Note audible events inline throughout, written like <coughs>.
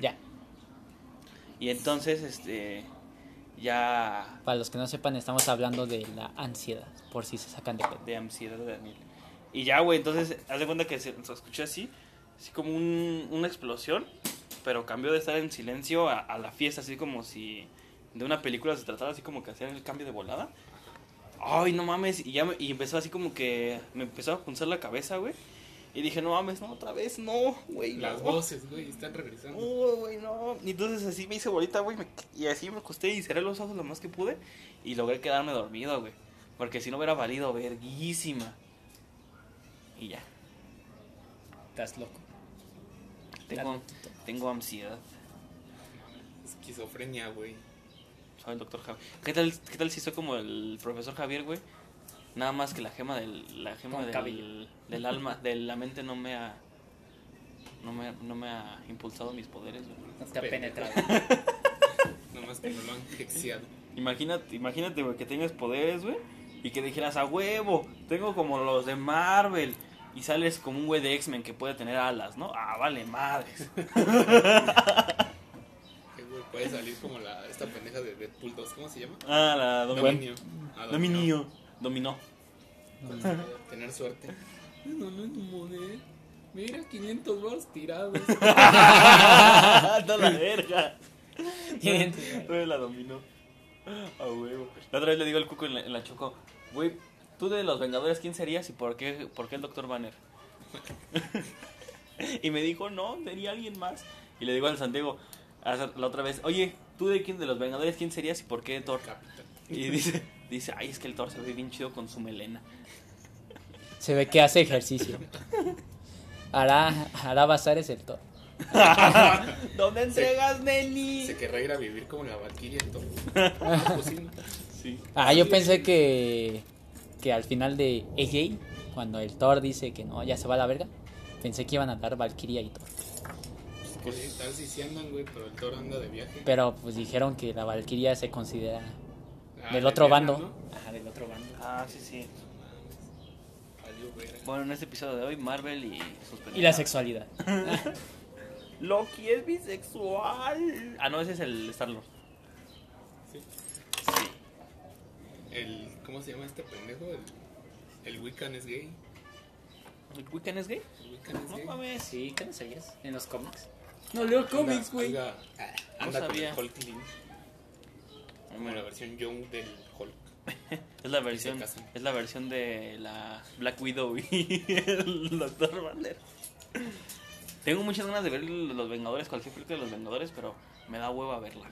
Ya. Y entonces, este, ya Para los que no sepan, estamos hablando de la ansiedad, por si se sacan de cuenta. de ansiedad de Daniel. Y ya, güey, entonces, haz de cuenta que se, se escuchó así, así como un- una explosión, pero cambió de estar en silencio a, a la fiesta, así como si de una película se tratara, así como que hacían el cambio de volada. Ay, no mames, y ya me- y empezó así como que me empezó a punzar la cabeza, güey. Y dije, no mames, no, otra vez, no, güey. Las no. voces, güey, están regresando. No, güey, no. Y entonces así me hice bolita, güey. me- Y así me acosté y cerré los ojos lo más que pude. Y logré quedarme dormido, güey. Porque si no hubiera valido verguísima. Y ya. Estás loco. Tengo, tengo ansiedad. Esquizofrenia, güey. Soy el doctor Javier. ¿Qué tal, ¿Qué tal si soy como el profesor Javier, güey? Nada más que la gema del, la gema del, del alma, de la mente no me ha. No me, no me ha impulsado mis poderes, güey. No te ha penetrado. <laughs> Nomás que me lo han hexiado. Imagínate, imagínate, güey, que tengas poderes, güey, y que dijeras, a huevo, tengo como los de Marvel, y sales como un güey de X-Men que puede tener alas, ¿no? Ah, vale, madres. <laughs> Puede salir como la, esta pendeja de Deadpool 2. ¿Cómo se llama? Ah, la Dominio. Ah, Dominio. Dominó. Pues, eh, tener suerte. No, no es moneda. Mira, 500 baros tirados. <laughs> Toda la verga. Güey, la dominó. A huevo. La otra vez le digo al cuco en la, en la choco, güey, tú de los Vengadores, ¿quién serías y por qué, por qué el Doctor Banner? <laughs> y me dijo, no, sería alguien más. Y le digo al Santiago, la otra vez, oye, tú de quién de los Vengadores, ¿quién serías y por qué Thor? Capitán. Y dice, dice, ay, es que el Thor se ve bien chido con su melena. Se ve que hace ejercicio. Hará, hará bazares el toro. <laughs> ¿Dónde entregas, Nelly? Se querrá ir a vivir como la Valkyria en todo. Sí, ¿no? Sí. Ah, yo pensé que, que al final de AJ, cuando el Thor dice que no, ya se va a la verga, pensé que iban a dar Valkyria y Thor. Pues sí, tal si sí andan, güey, pero el toro anda de viaje. Pero pues dijeron que la Valkyria se considera Ah, del de otro bando. ¿no? Ah, del otro bando. Ah, sí, sí. Bueno, en este episodio de hoy, Marvel y sus Y la sexualidad. <laughs> Loki es bisexual. Ah, no, ese es el Star-Lord. Sí. El, ¿Cómo se llama este pendejo? El, el Wiccan es gay. ¿El Wiccan es gay? El Wiccan es No gay. mames. Sí, ¿qué no sabías? En los cómics. No leo Anda- Anda, No anda con sabía. el Hulk Lin, como la versión young del Hulk. <laughs> Es la versión, es la versión de la Black Widow y <laughs> el Doctor Banner. Tengo muchas ganas de ver Los Vengadores, cualquier película de Los Vengadores, pero me da hueva verla.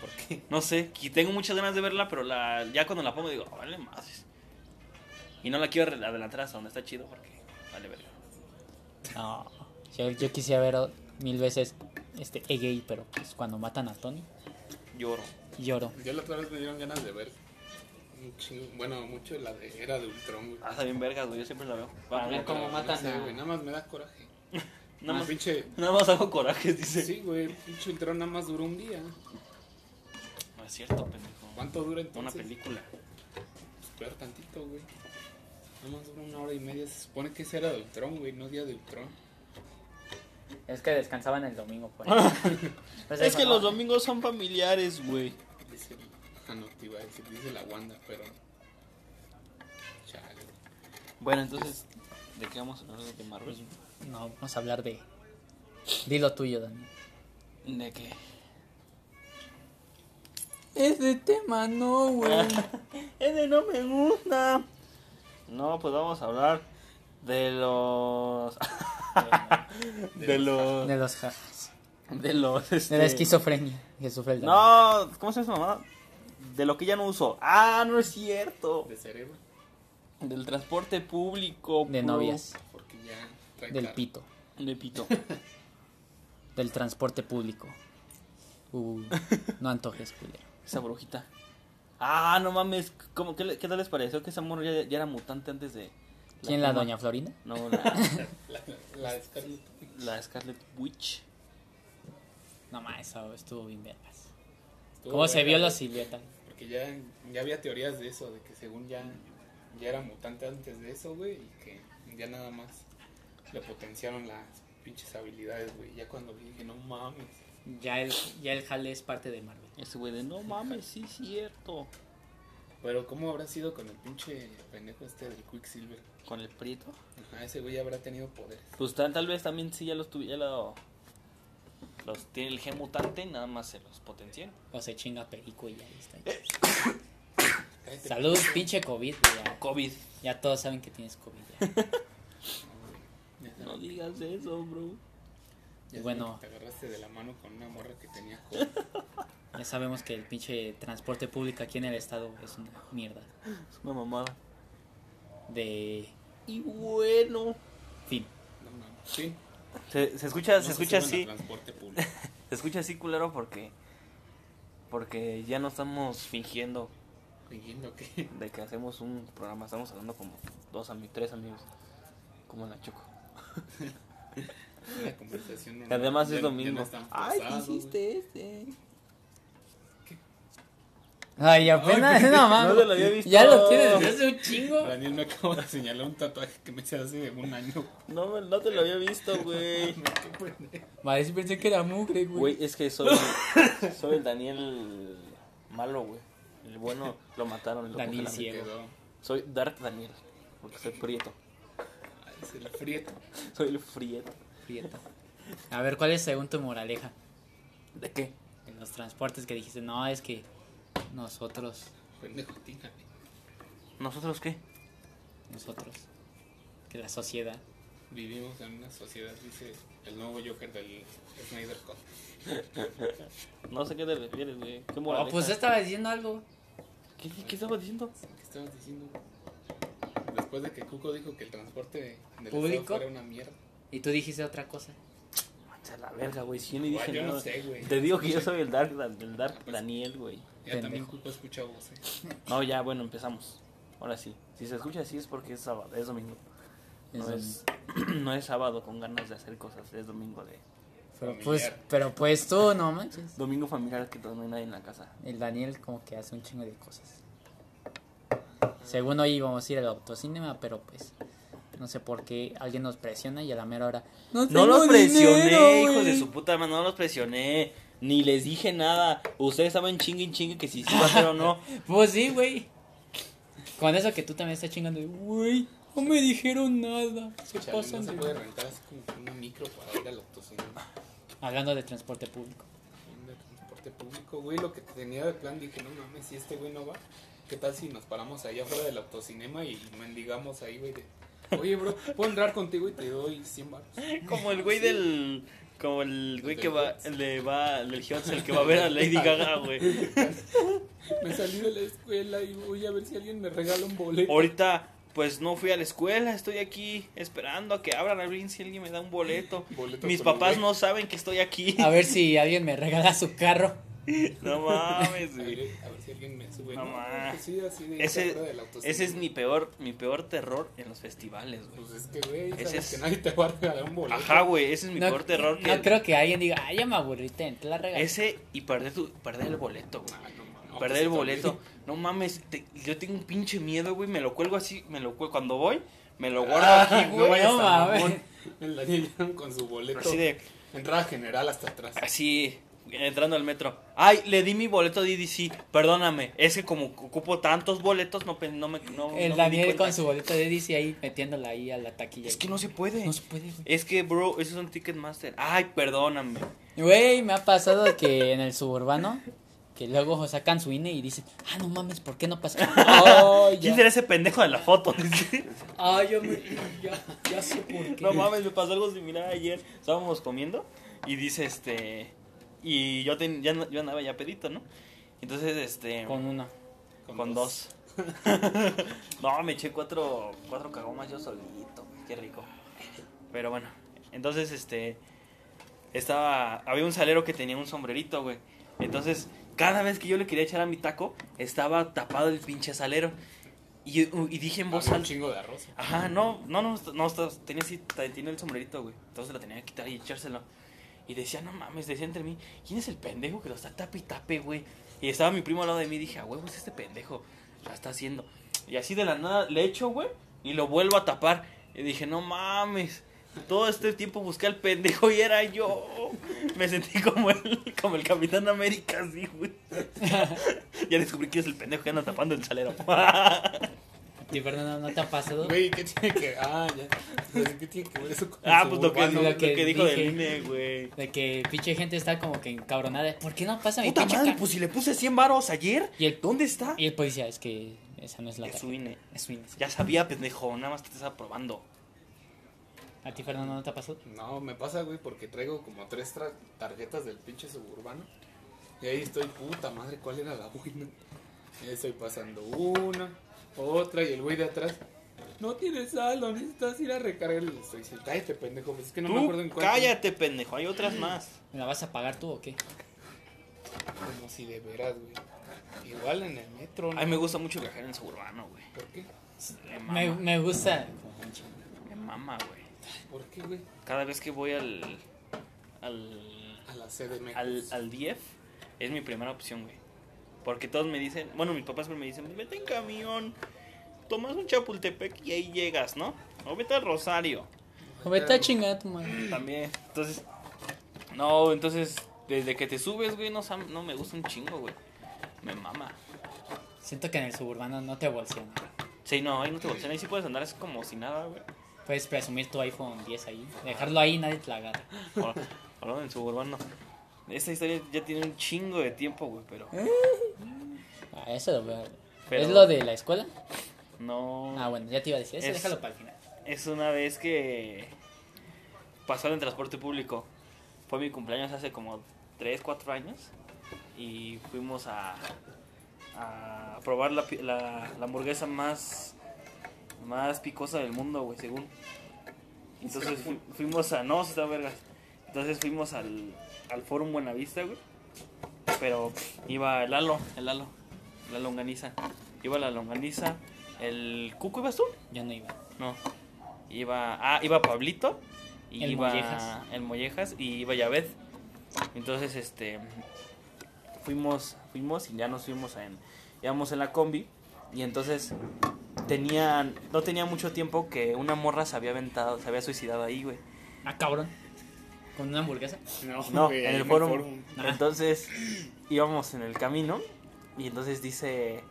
¿Por qué? No sé, que tengo muchas ganas de verla, pero la, ya cuando la pongo digo, "Ah, vale más. Y no la quiero adelantar hasta donde está chido porque vale verga. No, yo, yo quisiera ver mil veces este AJ, pero pues cuando matan a Tony, Lloro. lloro. Yo la otra vez me dieron ganas de ver. un chingo- bueno, mucho la de Era de Ultron, güey. Ah, está bien vergas, güey, yo siempre la veo. Para ver cómo no matan sé, a- güey, Nada más me da coraje. <laughs> Nada más, pinche. nada más hago corajes, dice. Sí, güey, pinche Ultron nada más duró un día. No es cierto, pendejo. ¿Cuánto dura Una entonces? película. Pues peor tantito, güey. Nada más dura una hora y media. Se supone que ese era de Ultron, güey, no día de Ultron. Es que descansaban el domingo, por <laughs> Pues Es eso, que ¿no? los domingos son familiares, güey. Dice, ah, no, te iba a decir, dice la Wanda, pero. Chale. Bueno, entonces, ¿de qué vamos a hablar de Marvel? No, vamos a hablar de... Dilo tuyo, Dani. ¿De qué? Ese tema no, güey. <laughs> Ese no me gusta. No, pues vamos a hablar de los. <laughs> <laughs> de los. De los jajas. De los. De este- la esquizofrenia que sufre el. No, ¿cómo se llama esa mamada? De lo que ya no uso. Ah, no es cierto. De cerebro, Del transporte público. De novias. porque ya Del pito. De pito. <laughs> Del transporte público. Uh, no antojes, culero. Esa brujita. Ah, no mames. ¿Cómo, qué, le- ¿Qué tal les pareció que esa morra ya, ya era mutante antes de. ¿Quién la fama? doña Florinda? No, <laughs> la, La, la Scarlet. la Scarlet Witch. No, ma, eso estuvo bien vergas. ¿Cómo se vio la silueta? Porque que ya, ya había teorías de eso, de que según ya, ya era mutante antes de eso, güey, y que ya nada más le potenciaron las pinches habilidades, güey. Ya cuando vi dije, no mames. Ya el, ya el jale es parte de Marvel. Ese güey de no mames, sí, cierto. Pero ¿cómo habrá sido con el pinche pendejo este del Quicksilver? Con el prieto. Ajá, ese güey habrá tenido poderes. Pues tal, tal vez también sí ya los lo, los tiene el gen mutante y nada más se los potenciaron. O se chinga perico y ya está. Salud, pinche COVID. güey, Ya, COVID. ya todos saben que tienes COVID. ya. <laughs> No digas eso, bro. Ya Bueno. Te agarraste de la mano con una morra que tenía COVID. <laughs> Ya sabemos que el pinche transporte público aquí en el estado es una mierda. Es una mamada. De Y bueno. fin. No mames. Sí. Se, se escucha, no se escucha así. transporte público. <laughs> Se escucha así culero porque porque ya no estamos fingiendo Fingiendo que. de que hacemos un programa, estamos hablando como dos amigos, tres amigos, como en la Choco. <laughs> La conversación además es domingo. no Ay, ¿qué hiciste este? Ay, apenas, Ay, no mames. no te lo había visto. Ya lo tienes desde hace un chingo. Daniel me acaba de señalar un tatuaje que me hice hace un año. No, no te lo había visto, güey. <laughs> Vale, sí pensé que era mugre, güey. Güey, es que soy <laughs> soy el Daniel malo, güey. El bueno lo mataron. Lo Daniel. Ciego. Quedó. Soy Dark Daniel, porque soy prieto. Ay, Es el frieto. Soy el frieto. Prieto. A ver, ¿cuál es según tu moraleja? ¿De qué? En los transportes que dijiste, no, es que nosotros, Pendejo. ¿Nosotros qué? nosotros, que la sociedad. Vivimos en una sociedad, dice el nuevo Joker del Snyder Cut. <laughs> No sé qué te refieres, güey. ¿Qué Oh, pues estaba diciendo algo. ¿Qué, qué estaba diciendo? ¿Qué estabas diciendo? Después de que Cuco dijo que el transporte del ¿Público? Estado fuera una mierda. Y tú dijiste otra cosa. La verga, güey. Si yo no dije Guay, yo nada. no sé, güey. Te digo que yo soy el Dark, el Dark Daniel, güey. Ya también. Cuco escucha voces. <laughs> No, ya, bueno, empezamos. Ahora sí. Si se escucha así es porque es sábado, es domingo. No Es es, <clears throat> no es sábado con ganas de hacer cosas, es domingo de... Pero familiar. pues, pero pues tú, no manches. Domingo familiar que no hay nadie en la casa. El Daniel como que hace un chingo de cosas. Según hoy íbamos a ir al autocinema, pero pues no sé por qué alguien nos presiona y a la mera hora. No los presioné, dinero, hijos güey". de su puta madre, no los presioné. Ni les dije nada. Ustedes estaban chingue en chingue que si sí iba a hacer o no. <laughs> Pues sí, güey. Con eso que tú también estás chingando, de, güey, no me dijeron nada. Se Chale, no pasan se de... puede rentar así como una micro para ir al autocinema. Hablando de transporte público. de transporte público, güey, lo que tenía de plan, dije, no mames, si este güey no va, ¿qué tal si nos paramos allá afuera del autocinema y mendigamos ahí, güey? de, Oye, bro, ¿puedo entrar contigo y te doy 100 baros? Como el güey del... Como el güey que va, el de va, el del el que va a ver a Lady Gaga, güey. Me salí de la escuela y voy a ver si alguien me regala un boleto. Ahorita, pues no fui a la escuela, estoy aquí esperando a que abran a ver si alguien me da un boleto. Boleto Mis papás no saben que estoy aquí. A ver si alguien me regala su carro. <laughs> No mames, A güey. ver, a ver si alguien me sube. No No, mames. pues sí, así de Ese, ese es mi peor, mi peor terror en los festivales, güey. Pues es que, güey, Ese es- que nadie te va a regalar un boleto. Ajá, güey, ese es mi no, peor terror. no que creo que alguien diga, ay, ya me aburrí, ten, te la regalo. Ese y perder, tu, perder el boleto, güey. Ah, no, mames, no, perder pues el boleto. bien. No mames, te- yo tengo un pinche miedo, güey. Me lo cuelgo así, me lo cuelgo. Cuando voy, me lo guardo Ah, aquí, no güey. no a mames. mamón. El Daniel con su boleto. Así de, Entrada general hasta atrás. así, entrando al metro. Ay, le di mi boleto a DDC. Perdóname. Es que como ocupo tantos boletos, no, no me. No, El Daniel con su boleto de DC ahí metiéndola ahí a la taquilla. Es que no se puede. No se puede, güey. Es que, bro, eso es un Ticketmaster. Ay, perdóname. Güey, me ha pasado que en el suburbano, que luego sacan su INE y dicen, ah, no mames, ¿por qué no pasa? <laughs> Ay, ¿Quién será ese pendejo de la foto? <laughs> Ay, yo me, ya, ya sé por qué. No mames, me pasó algo similar ayer. Estábamos comiendo y dice este. Y yo, ten- ya, yo andaba ya pedito, ¿no? Entonces, este. Con una. Con, dos. <laughs> no, me eché cuatro, cuatro cagomas yo solito. Qué rico. Pero bueno, entonces, este. Estaba. Había un salero que tenía un sombrerito, güey. Entonces, cada vez que yo le quería echar a mi taco, estaba tapado el pinche salero. Y, y dije en voz un chingo de arroz. Ajá, no, no, no, no, no, tenía así, tenía el sombrerito, güey. Entonces lo tenía que quitar y echárselo. Y decía, no mames, decía entre mí, ¿quién es el pendejo que lo está tape y tape, güey? Y estaba mi primo al lado de mí y dije, a huevos, este pendejo la está haciendo. Y así de la nada le echo, güey, y lo vuelvo a tapar. Y dije, no mames. Todo este tiempo busqué al pendejo y era yo. Me sentí como el, como el Capitán América, así, güey. <laughs> ya descubrí que es el pendejo que anda tapando el salero. <laughs> Sí, Fernando, ¿no te ha pasado? Güey, ¿qué tiene que Ah, ya. ¿Qué tiene que ver eso con ah, el pues lo que, suburbano? lo lo que que dijo dije. del INE, güey. De que pinche gente está como que encabronada. ¿Por qué no pasa mi Puta pinche madre, ca-?" pues si le puse 100 varos ayer, Y el- ¿dónde está? Y el policía, es que esa no es la Es su. INE. Es su INE. Ya sabía, pendejo, nada más te estás probando. ¿A ti, Fernando, no te ha pasado? No, me pasa, güey, porque traigo como tres tra- tarjetas del pinche suburbano. Y ahí estoy, puta madre, ¿cuál era la buena? Y ahí estoy pasando una, otra, y el güey de atrás. No tienes saldo, necesitas ir a recargar. Diciendo, cállate, pendejo, pues es que no me acuerdo en cuál. cállate, pendejo, hay otras más. ¿Me la vas a pagar tú o qué? Como si de veras, güey. Igual en el metro, ¿no? A mí me gusta mucho viajar en suburbano, güey. ¿Por qué? Me Me, me gusta. me mama, güey. ¿Por qué, güey? Cada vez que voy al al A la CDM. al, al DF es mi primera opción, güey. Porque todos me dicen, bueno, mis papás me dicen, vete en camión, tomas un Chapultepec y ahí llegas, ¿no? O vete al Rosario. O vete a chingar a tu madre. También. Entonces, no, entonces, desde que te subes, güey, no, no me gusta un chingo, güey. Me mama. Siento que en el suburbano no te bolsean. Sí, no, ahí no te bolsean, ahí sí puedes andar es como si nada, güey. Puedes presumir tu iPhone 10 ahí. Dejarlo ahí y nadie te la agarra. Hablando del suburbano. Esta historia ya tiene un chingo de tiempo, güey, pero <laughs> Ah, eso lo veo. Pero- ¿Es lo de la escuela? no. Ah, bueno, ya te iba a decir. Eso Es- déjalo para el final. Es una vez que pasó en transporte público. Fue mi cumpleaños hace como 3, 4 años. Y fuimos a, a probar la, pi- la, la hamburguesa más, más picosa del mundo, güey, según. Entonces fu- fuimos a... No, se está vergas. Entonces fuimos al, al Forum Buenavista, güey. Pero iba el Lalo, el Lalo, la longaniza. Iba la longaniza. ¿El Cuco ibas tú? Yo no iba. No. Iba. Ah, iba Pablito. Y El iba. Mollejas. El Mollejas. Y iba Yaved. Entonces, este. Fuimos. Fuimos y ya nos fuimos en. Íbamos en la combi. Y entonces. Tenían. No tenía mucho tiempo que una morra se había aventado. Se había suicidado ahí, güey. Ah, cabrón. ¿Con una hamburguesa? No, No, güey, en el foro. Ah. Entonces. Íbamos en el camino. Y entonces dice.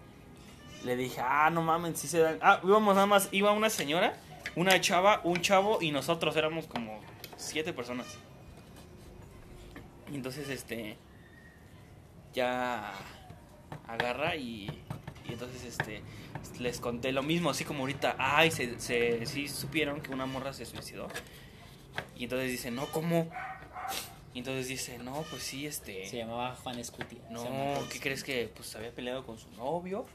Le dije, ah, no mames, si se dan. Ah, íbamos nada más. Iba una señora, una chava, un chavo y nosotros éramos como siete personas. Y entonces, este. Ya. Agarra y. Y entonces, este. Les conté lo mismo, así como ahorita. Ay, se, se, sí supieron que una morra se suicidó. Y entonces dice, no, ¿cómo? Y entonces dice, no, pues sí, este. Se llamaba Juan Escutia. No, ¿qué crees que pues había peleado con su novio?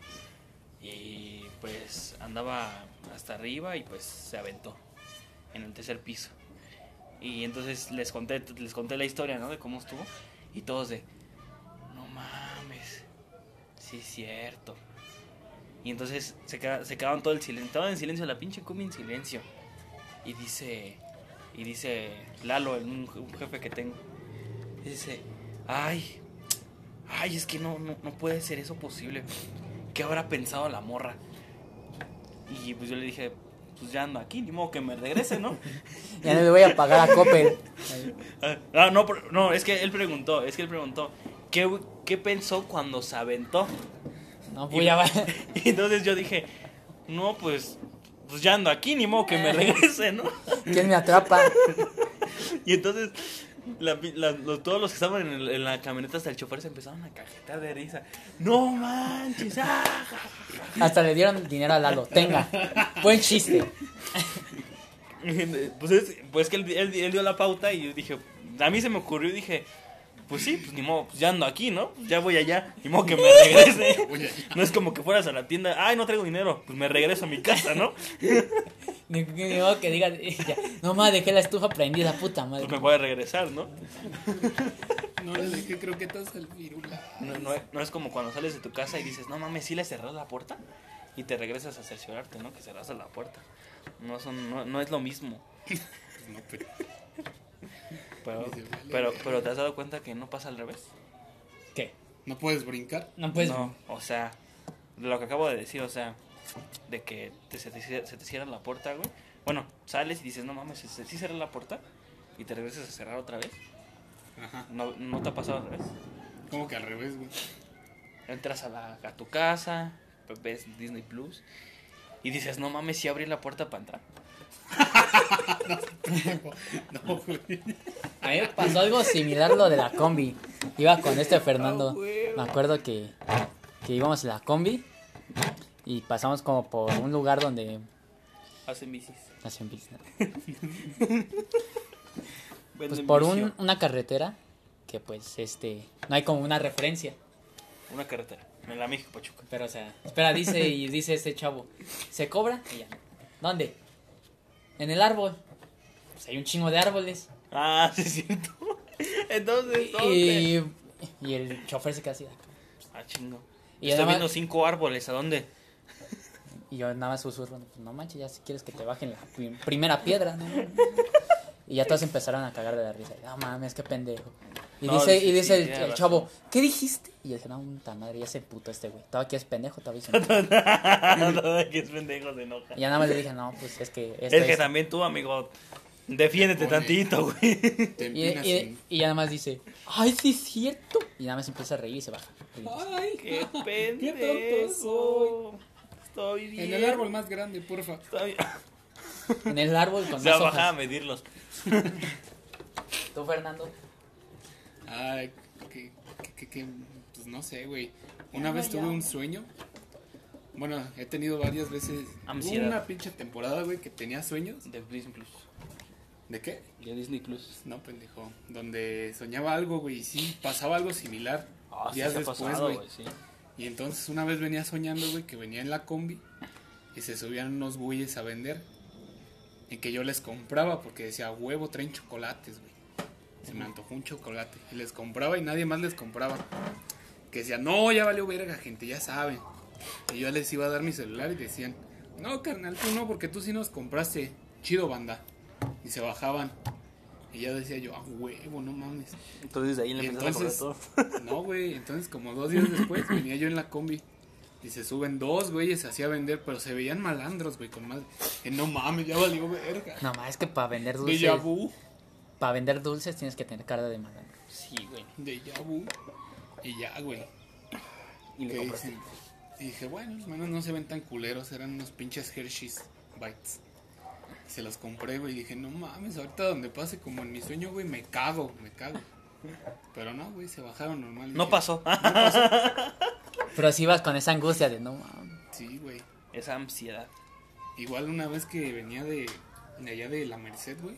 Y pues andaba hasta arriba y pues se aventó en el tercer piso. Y entonces les conté, les conté la historia, ¿no? De cómo estuvo. Y todos de, no mames, sí es cierto. Y entonces se, queda- se quedaban todo el silencio, estaban en silencio, la pinche cumbia en silencio. Y dice, y dice Lalo, un, jefe que tengo, y dice, ay, ay, es que no, no, no puede ser eso posible. ¿Qué habrá pensado la morra? Y pues yo le dije, pues ya ando aquí, ni modo que me regrese, ¿no? <laughs> Ya no le voy a pagar a Coppel. <laughs> Ah, no, no, es que él preguntó, es que él preguntó, ¿qué, qué pensó cuando se aventó? No, pues ya va. Y entonces yo dije, no, pues, pues ya ando aquí, ni modo que me regrese, ¿no? <laughs> ¿Quién me atrapa? <laughs> Y entonces la- la- los- todos los que estaban en, el- en la camioneta hasta el chofer se empezaron a cajetar de risa. No manches, ah, Hasta le dieron dinero a Lalo. Tenga. Buen chiste. <laughs> Pues es pues que él, él- él dio la pauta y yo dije, a mí se me ocurrió y dije, pues sí, pues ni modo, pues ya ando aquí, ¿no? Pues ya voy allá, ni modo que me regrese. <laughs> No es como que fueras a la tienda, ay, no traigo dinero, pues me regreso a mi casa, ¿no? <laughs> Ni, ni- modo que diga, ya, no más dejé la estufa prendida, puta madre. Pues me voy a regresar, ¿no? No le dejé croquetas al virula. No, no, es- no es como cuando sales de tu casa y dices, no mames, ¿sí le cerrás la puerta? Y te regresas a cerciorarte, ¿no? Que cerraste la puerta. No, son, no, no es lo mismo. <laughs> No, pero. Pero, pero, pero te has dado cuenta que no pasa al revés. ¿Qué? ¿No puedes brincar? No puedes. no, o sea, lo que acabo de decir, o sea, de que te- se, te, cier- se te cierra la puerta, güey. Bueno, sales y dices, no mames, ¿se, sí cerró la puerta? Y te regresas a cerrar otra vez. Ajá. ¿No, no te ha pasado al revés? ¿Cómo que al revés, güey? Entras a, la, a tu casa, ves Disney Plus y dices, no mames, si abrí la puerta para entrar. No, güey. A mí me pasó algo similar lo de la combi. Iba con este Fernando. Me acuerdo que, que íbamos en la combi y pasamos como por un lugar donde Hacen bicis. hacen. Venden Pues por un- una carretera que pues este no hay como una referencia. Una carretera. En la México Pachuca. Pero o sea, espera, dice y dice este chavo, ¿se cobra? Y ya. ¿Dónde? En el árbol. Pues hay un chingo de árboles. Ah, <laughs> sí es cierto. <laughs> Entonces. Y, y el chofer se queda así. Ah, chingo. Y Estoy más- viendo cinco árboles, ¿a dónde? <laughs> Y yo nada más susurro, pues no manches, ya si quieres que te bajen la pri- primera piedra, ¿no? Y ya todos empezaron a cagar de la risa. No mames, qué pendejo. Y No, dice, y dice el, chavo, ¿qué dijiste? Y yo dije, no, puta madre, ya se puto este güey. Todavía que es pendejo, todavía <laughs> se Todo que es pendejo se enoja. Y ya nada más le dije, no, pues es que esto Es que es- también tú, amigo, defiéndete Pone- tantito, güey. <laughs> Te Y, y- sin- y ya nada más dice, ay, sí es cierto. Y nada más empieza a reír y se baja. Ay, <laughs> Qué pendejo. tonto soy. Estoy bien. En el árbol más grande, porfa. Estoy. En el árbol con Se va más a bajar a medirlos. Tú, Fernando. Ay, que, que, que, que- pues no sé, güey. Una vez tuve un sueño. Bueno, he tenido varias veces. Ansiedad. una pinche temporada, güey, que tenía sueños. De Disney Plus. ¿De qué? De Disney Plus. No, pendejo. Donde soñaba algo, güey, y sí, pasaba algo similar. Ah, sí días ha después, pasado, güey. güey, sí. Y entonces una vez venía soñando, güey, que venía en la combi y se subían unos güeyes a vender. Y que yo les compraba porque decía, huevo, traen chocolates, güey. Se me antojó un chocolate. Y les compraba y nadie más les compraba. Que decía, no, ya valió verga, gente, ya saben. Y yo les iba a dar mi celular y decían, no, carnal, tú no, porque tú sí nos compraste. Chido, banda. Y se bajaban. Y ya decía yo, a huevo, no mames. Entonces de ahí le entonces- todo. No, <laughs> güey, entonces como dos días después venía yo en la combi y se suben dos güeyes así a vender, pero se veían malandros, güey, con más... Que no mames, ya valió verga. No más, es que para vender dulces, para vender dulces tienes que tener cara de malandro. Sí, güey. vu. Y ya, güey. Y le dije, bueno, los manos no se ven tan culeros, eran unos pinches Hershey's Bites. Se los compré, güey, y dije, no mames, ahorita donde pase como en mi sueño, güey, me cago, me cago. Pero no, güey, se bajaron normal. No dije, pasó. Pero si ibas con esa angustia de no mames. Sí, güey. Esa ansiedad. Igual una vez que venía de, de allá de la Merced, güey.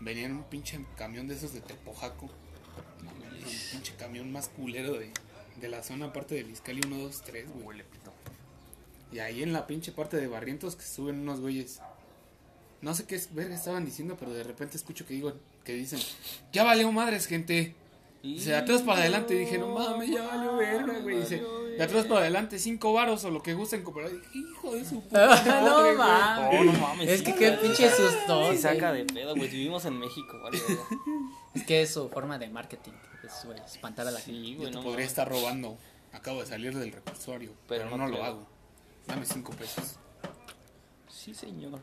Venía en un pinche camión de esos de Tepojaco. El pinche camión más culero de, de la zona aparte del Iscali 1, 2, 3, güey. Huele pito. Y ahí en la pinche parte de Barrientos que suben unos güeyes. No sé qué es- verga estaban diciendo, pero de repente escucho que digo que dicen, ya valió madres, gente. Dice, de atrás para adelante. Y dije, no mames, ya valió verga, güey. Dice, de atrás para adelante, cinco varos o lo que gusten comprar. Hijo de su puta <laughs> madre, no güey". mames. Oh, no mames. Es sí, que qué pinche susto. Sí saca de pedo, güey. Vivimos en México, vale. Es que es su forma de marketing. Es güey, espantar a la gente. Sí, Yo güey, te no podría mames. estar robando. Acabo de salir del recursorio, Pero pero, no no, lo hago. Dame cinco pesos. Sí, señor.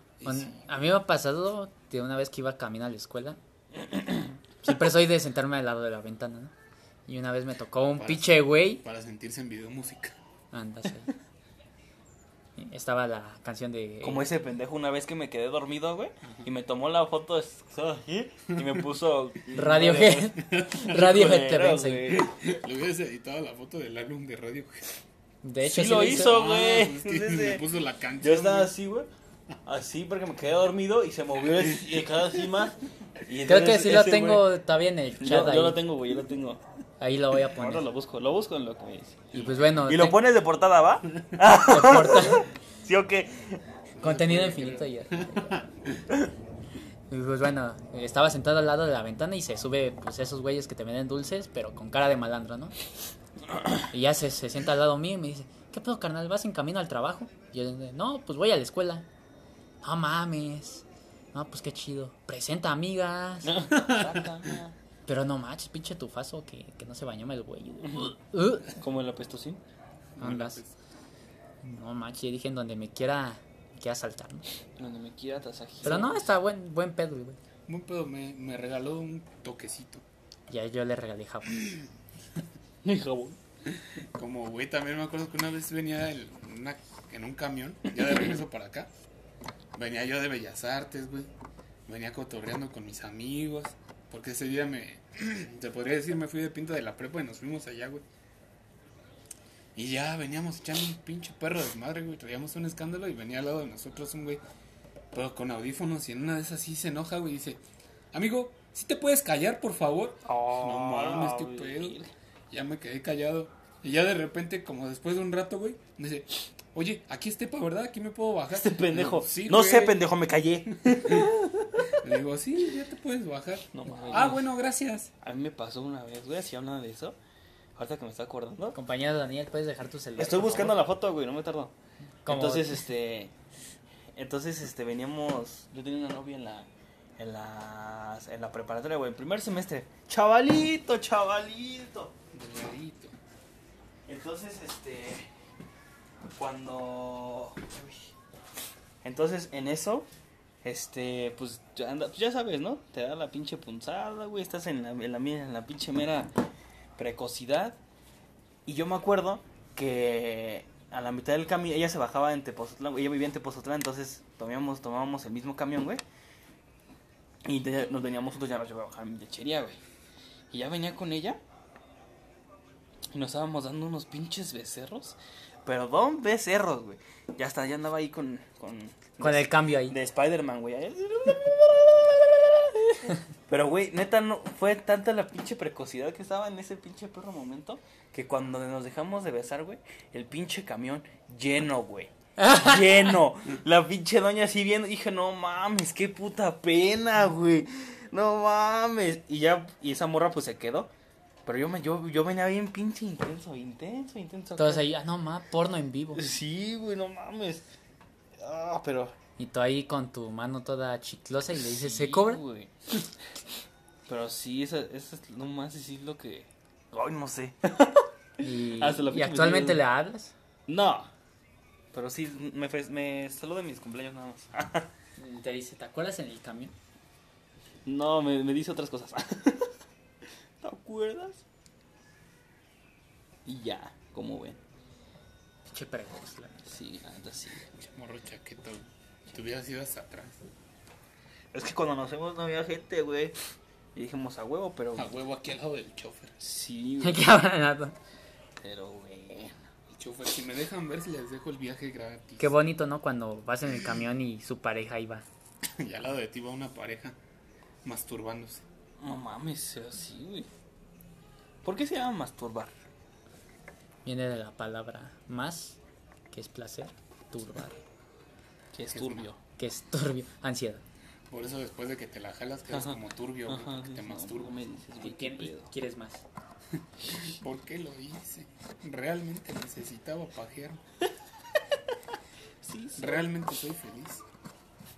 A mí me ha pasado de una vez que iba camino a la escuela. <clears throat> Siempre soy de sentarme al lado de la ventana, ¿no? Y una vez me tocó un Para- pinche güey. Para sentirse en video música. Anda, sí. <laughs> Estaba la canción de. Como ese pendejo una vez que me quedé dormido, güey. Y me tomó la foto así. Y me puso. <laughs> Radiohead. Radiohead <laughs> te vence. Le hubieras editado la foto del álbum de radio. De hecho, Sí lo hice. hizo, Ah, güey. pues Entonces, me eh, puso la canción. Yo estaba así, güey. Así porque me quedé dormido y se movió el- y quedó así más. Y Creo que sí lo tengo güey- todavía en el chat. Yo, ahí. yo lo tengo, güey, yo lo tengo. Ahí lo voy a <laughs> Ahora poner. lo busco, lo busco en lo que me dice. Y pues bueno. Y lo pones de portada, ¿va? <laughs> te corta. <laughs> ¿Sí o qué? Contenido infinito ya. Y pues bueno, estaba sentado al lado de la ventana y se sube pues esos güeyes que te venden dulces, pero con cara de malandro, ¿no? Y ya se, se sienta al lado mío y me dice, ¿qué pedo, carnal? ¿Vas en camino al trabajo? Y yo le no, pues voy a la escuela. No mames. No, pues qué chido. Presenta amigas. Pero no manches, pinche tufazo que, que no se bañó el güey. Uh, Como el apestosín. andas. No manches, yo dije en donde me quiera, me quiera saltar, ¿no? Donde me quiera tasajizo. Pero no, está buen, buen pedo, güey. Buen pedo, me, me regaló un toquecito. Ya yo le regalé jabón. <laughs> Mi jabón. Como, güey, también me acuerdo que una vez venía en, una- en un camión, ya de regreso para acá. Venía yo de Bellas Artes, güey. Venía cotorreando con mis amigos. Porque ese día me, <clears throat> te podría decir, me fui de pinta de la prepa y nos fuimos allá, güey. Y ya veníamos echando un pinche perro de madre, güey. Traíamos un escándalo y venía al lado de nosotros un güey, pero con audífonos. Y en una de esas sí se enoja, güey. Y dice, amigo, ¿sí te puedes callar, por favor? no mames, qué pedo. Ya me quedé callado. Y ya de repente, como después de un rato, güey, me dice, oye, aquí es Tepa, ¿verdad? Aquí me puedo bajar. Este pendejo. Le digo, "Sí, no güey". sé, pendejo, me callé. <laughs> Le digo, sí, ya te puedes bajar. No mames. ah, bueno, gracias. A mí me pasó una vez, güey, así hablando de eso. Ahorita que me está acordando. Compañero Daniel, ¿puedes dejar tu celular? Estoy buscando favor? la foto, güey, no me tardo. Como- Entonces, este. Entonces, este, veníamos. Yo tenía una novia en la. En la. En la preparatoria, güey, en primer semestre. Chavalito, chavalito. Delgadito. Entonces, este. Cuando. Entonces, en eso. Este, pues ya, anda- pues, ya sabes, ¿no? Te da la pinche punzada, güey. Estás en la, en la, en la pinche mera precocidad. Y yo me acuerdo que a la mitad del camión, ella se bajaba en Tepozotlán, ella vivía en Tepozotlán, entonces tomábamos, tomábamos el mismo camión, güey. Y nos veníamos juntos, ya nos iba a bajar a mi lechería, güey. Y ya venía con ella. Y nos estábamos dando unos pinches becerros. Pero don becerros, güey. Ya hasta ya andaba ahí con. Con, Con el cambio ahí. de Spider-Man, güey. Pero, güey, neta, no fue tanta la pinche precocidad que estaba en ese pinche perro momento que cuando nos dejamos de besar, güey, el pinche camión lleno, güey. <laughs> lleno. La pinche doña así viendo, dije, no mames, qué puta pena, güey. No mames. Y ya, y esa morra pues se quedó. Pero yo me, yo, yo venía bien pinche intenso, intenso, intenso. Todos ahí, ah, no, ma, porno en vivo. Sí, güey, no mames. Ah, pero. Y tú ahí con tu mano toda chiclosa y le dices, Sí, ¿se cobra? güey. <laughs> Pero sí, eso, eso es lo más decir lo que. Ay, no sé. <laughs> Y, <laughs> Hasta la y fecha me actualmente le hablas. No. Pero sí, me, me saluda en mis cumpleaños nada más. Te dice, ¿te acuerdas en el camión? No, me, me dice otras cosas. ¿Te acuerdas? Y ya, como ven. Pinche precoz, la neta. Sí, la neta sí. Pinche morro chaqueto. Te hubieras ido hasta atrás. Es que cuando nos vemos no había gente, güey. Y dijimos a huevo, pero. A huevo aquí al lado del chofer. Sí, <laughs> güey. Pero, güey. El chofer, si me dejan ver, si les dejo el viaje gratis. Qué bonito, ¿no? Cuando vas en el camión y su pareja ahí va. <laughs> Y al lado de ti va una pareja masturbándose. No mames, así, güey. ¿Por qué se llama masturbar? Viene de la palabra más, que es placer, turbar, <laughs> Que es turbio. que es turbio, ansiedad. Por eso después de que te la jalas quedas Ajá. como turbio, Ajá, porque te no me dices, güey, qué pedo. quieres más. <laughs> ¿Por qué lo hice? Realmente necesitaba pajear. <laughs> Sí, sí. Realmente soy feliz.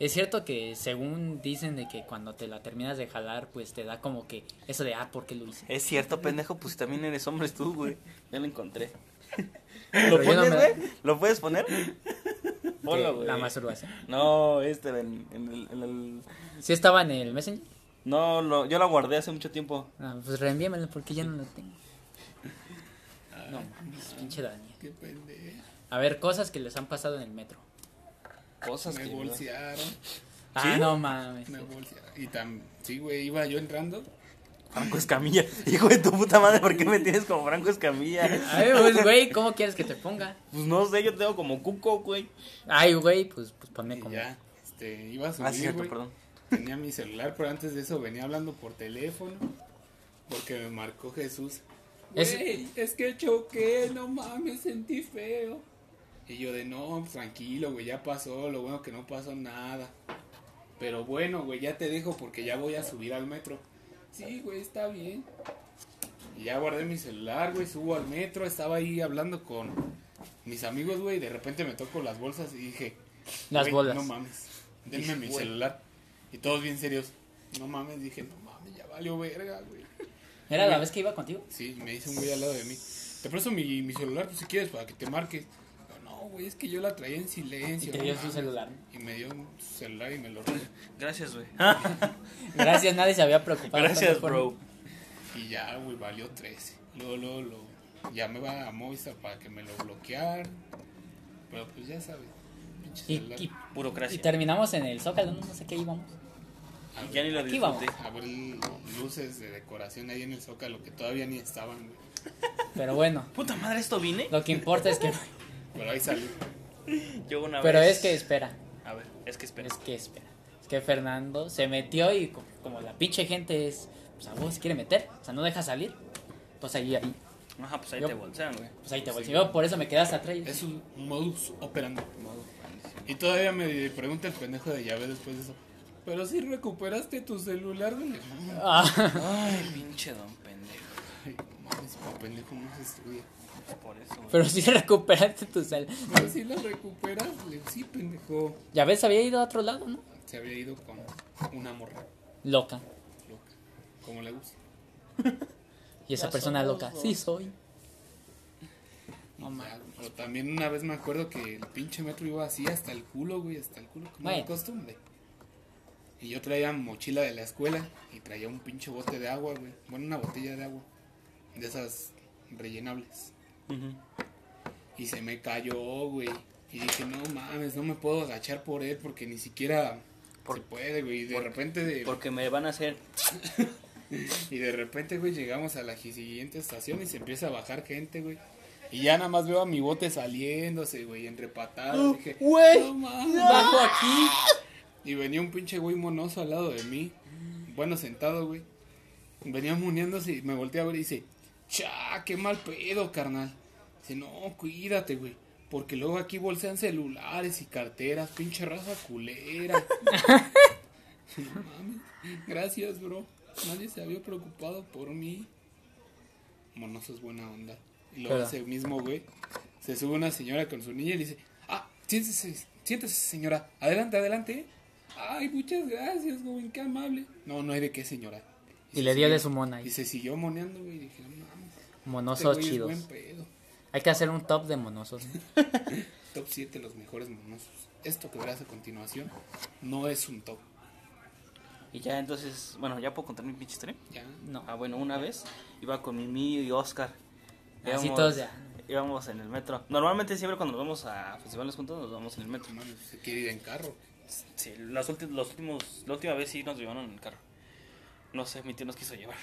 Es cierto que según dicen de que cuando te la terminas de jalar, pues te da como que eso de, ah, ¿por qué lo hice? Es cierto, pendejo, pues también eres hombre tú, güey. Ya lo encontré. <laughs> Pero ¿Lo yo no pones, me- güey? ¿Lo puedes poner? <laughs> Ponlo, güey. La masturbación. No, este, en, en el, en el- ¿Sí estaba en el Messenger? No, lo, yo lo guardé hace mucho tiempo. Ah, pues reenvíamelo porque ya no lo tengo. <laughs> No, mames, pinche Daniel. Qué pendejo. A ver, cosas que les han pasado en el metro. Cosas Me que... bolsearon. Ah, ¿Sí? no mames. Me bolsearon. Y tam, sí, güey, iba yo entrando. Franco Escamilla. <laughs> Hijo de tu puta madre, ¿por qué me tienes como Franco Escamilla? <laughs> Ay, pues, güey, ¿cómo quieres que te ponga? Pues no sé, yo tengo como cuco, güey. Ay, güey, pues, pues ponme como. ya, este, iba a Ah, subir, cierto, güey. perdón. Tenía mi celular, pero antes de eso venía hablando por teléfono. Porque me marcó Jesús. Es- Güey, es que choqué, no mames, sentí feo. Y yo de no, tranquilo, güey, ya pasó, lo bueno que no pasó nada. Pero bueno, güey, ya te dejo porque ya voy a subir al metro. Sí, güey, está bien. Y ya guardé mi celular, güey, subo al metro, estaba ahí hablando con mis amigos, güey, y de repente me toco las bolsas y dije, Las "Güey, bolas. No mames, denme mi Güey. celular. Y todos bien serios. no mames, dije, no mames, ya valió verga, güey. ¿Era la vez que iba contigo? Sí, me dice un güey al lado de mí. Te presto mi, mi celular, pues si quieres, para que te marque. Güey, es que yo la traía en Y silencio. te no dio su celular. Y me dio un celular y me lo robó. Gracias, güey. <laughs> Gracias, nadie se había preocupado. Gracias, bro. Y ya, güey, valió 13. Luego, luego, luego, llamé a Movistar para que me lo bloquearan. Pero pues ya sabes, pinche Y, celular. y, y Burocracia. terminamos en el Zócalo, no, sé qué íbamos. A Ya ni ver, lo Aquí vamos. disfruté. abrí luces de decoración ahí en el Zócalo que todavía ni estaban, güey. Pero bueno, Puta madre, esto vine. lo que importa es que... <laughs> Pero ahí salió. <laughs> Yo una Pero vez. es que espera, A ver, es que espera. es que espera. Es que Fernando se metió y co- como la pinche gente es... Pues a vos quiere meter, o sea, no deja salir. Pues ahí, ahí, Ajá, pues ahí Yo- te bolsean, güey. pues ahí te Sí. voy. Yo por eso me quedé hasta atrás. Es un modus operandi. Y todavía me pregunta el pendejo de llave después de eso. Pero si recuperaste tu celular, güey. Ah, Ay, pinche don pendejo. No mames, pendejo no se estudia. Por eso, pero si <laughs> recuperaste tu cel. Pero si lo recuperas, le digo, sí, pendejo. Ya ves, había ido a otro lado, ¿no? Se había ido con una morra Loca. loca. Como le gusta. <laughs> Y esa Ya persona loca. dos. Sí, soy. No mames. Pero también una vez me acuerdo que el pinche metro iba así hasta el culo, güey, hasta el culo, como de costumbre. Y yo traía mochila de la escuela y traía un pinche bote de agua, güey. Bueno, una botella de agua. De esas rellenables. Y se me cayó, güey. Y dije, no mames, no me puedo agachar por él porque ni siquiera Por- se puede, güey. Y de por- repente, de, Porque me van a hacer. <laughs> y de repente, güey, llegamos a la siguiente estación y se empieza a bajar gente, güey. Y ya nada más veo a mi bote saliéndose, güey, entre patadas. Dije, güey, no mames. Bajo aquí. Y venía un pinche güey monoso al lado de mí. Bueno, sentado, güey. Venía muneándose y me volteé a ver y dice, cha, qué mal pedo, carnal. Dice, no, cuídate, güey. Porque luego aquí bolsean celulares y carteras, pinche raza culera. <laughs> no mames. Gracias, bro. Nadie se había preocupado por mí. Monoso es buena onda. Y luego Pero- ese mismo güey se sube una señora con su niña y le dice, ah, siéntese, siéntese señora, adelante, adelante. Ay, muchas gracias, joven, qué amable. No, no hay de qué, señora. Y le dio de su mona Y ahí. se siguió moneando, güey. Y dije, no este Monosos güey es chidos. buen pedo. Hay que hacer un top de monosos. ¿no? <laughs> Top 7 los mejores monosos. Esto que verás a continuación no es un top. Y ya entonces. Bueno, ya puedo contar mi pinche historia. Ya. No. Ah, bueno, una vez iba con Mimi y Oscar. Así Íbamos- todos ya. Íbamos en el metro. Normalmente siempre cuando nos vamos a festivales juntos nos vamos en el metro. Se quiere ir en carro. Sí, las ulti- los últimos, la última vez sí nos llevaron en el carro. No sé, mi tío nos quiso llevar.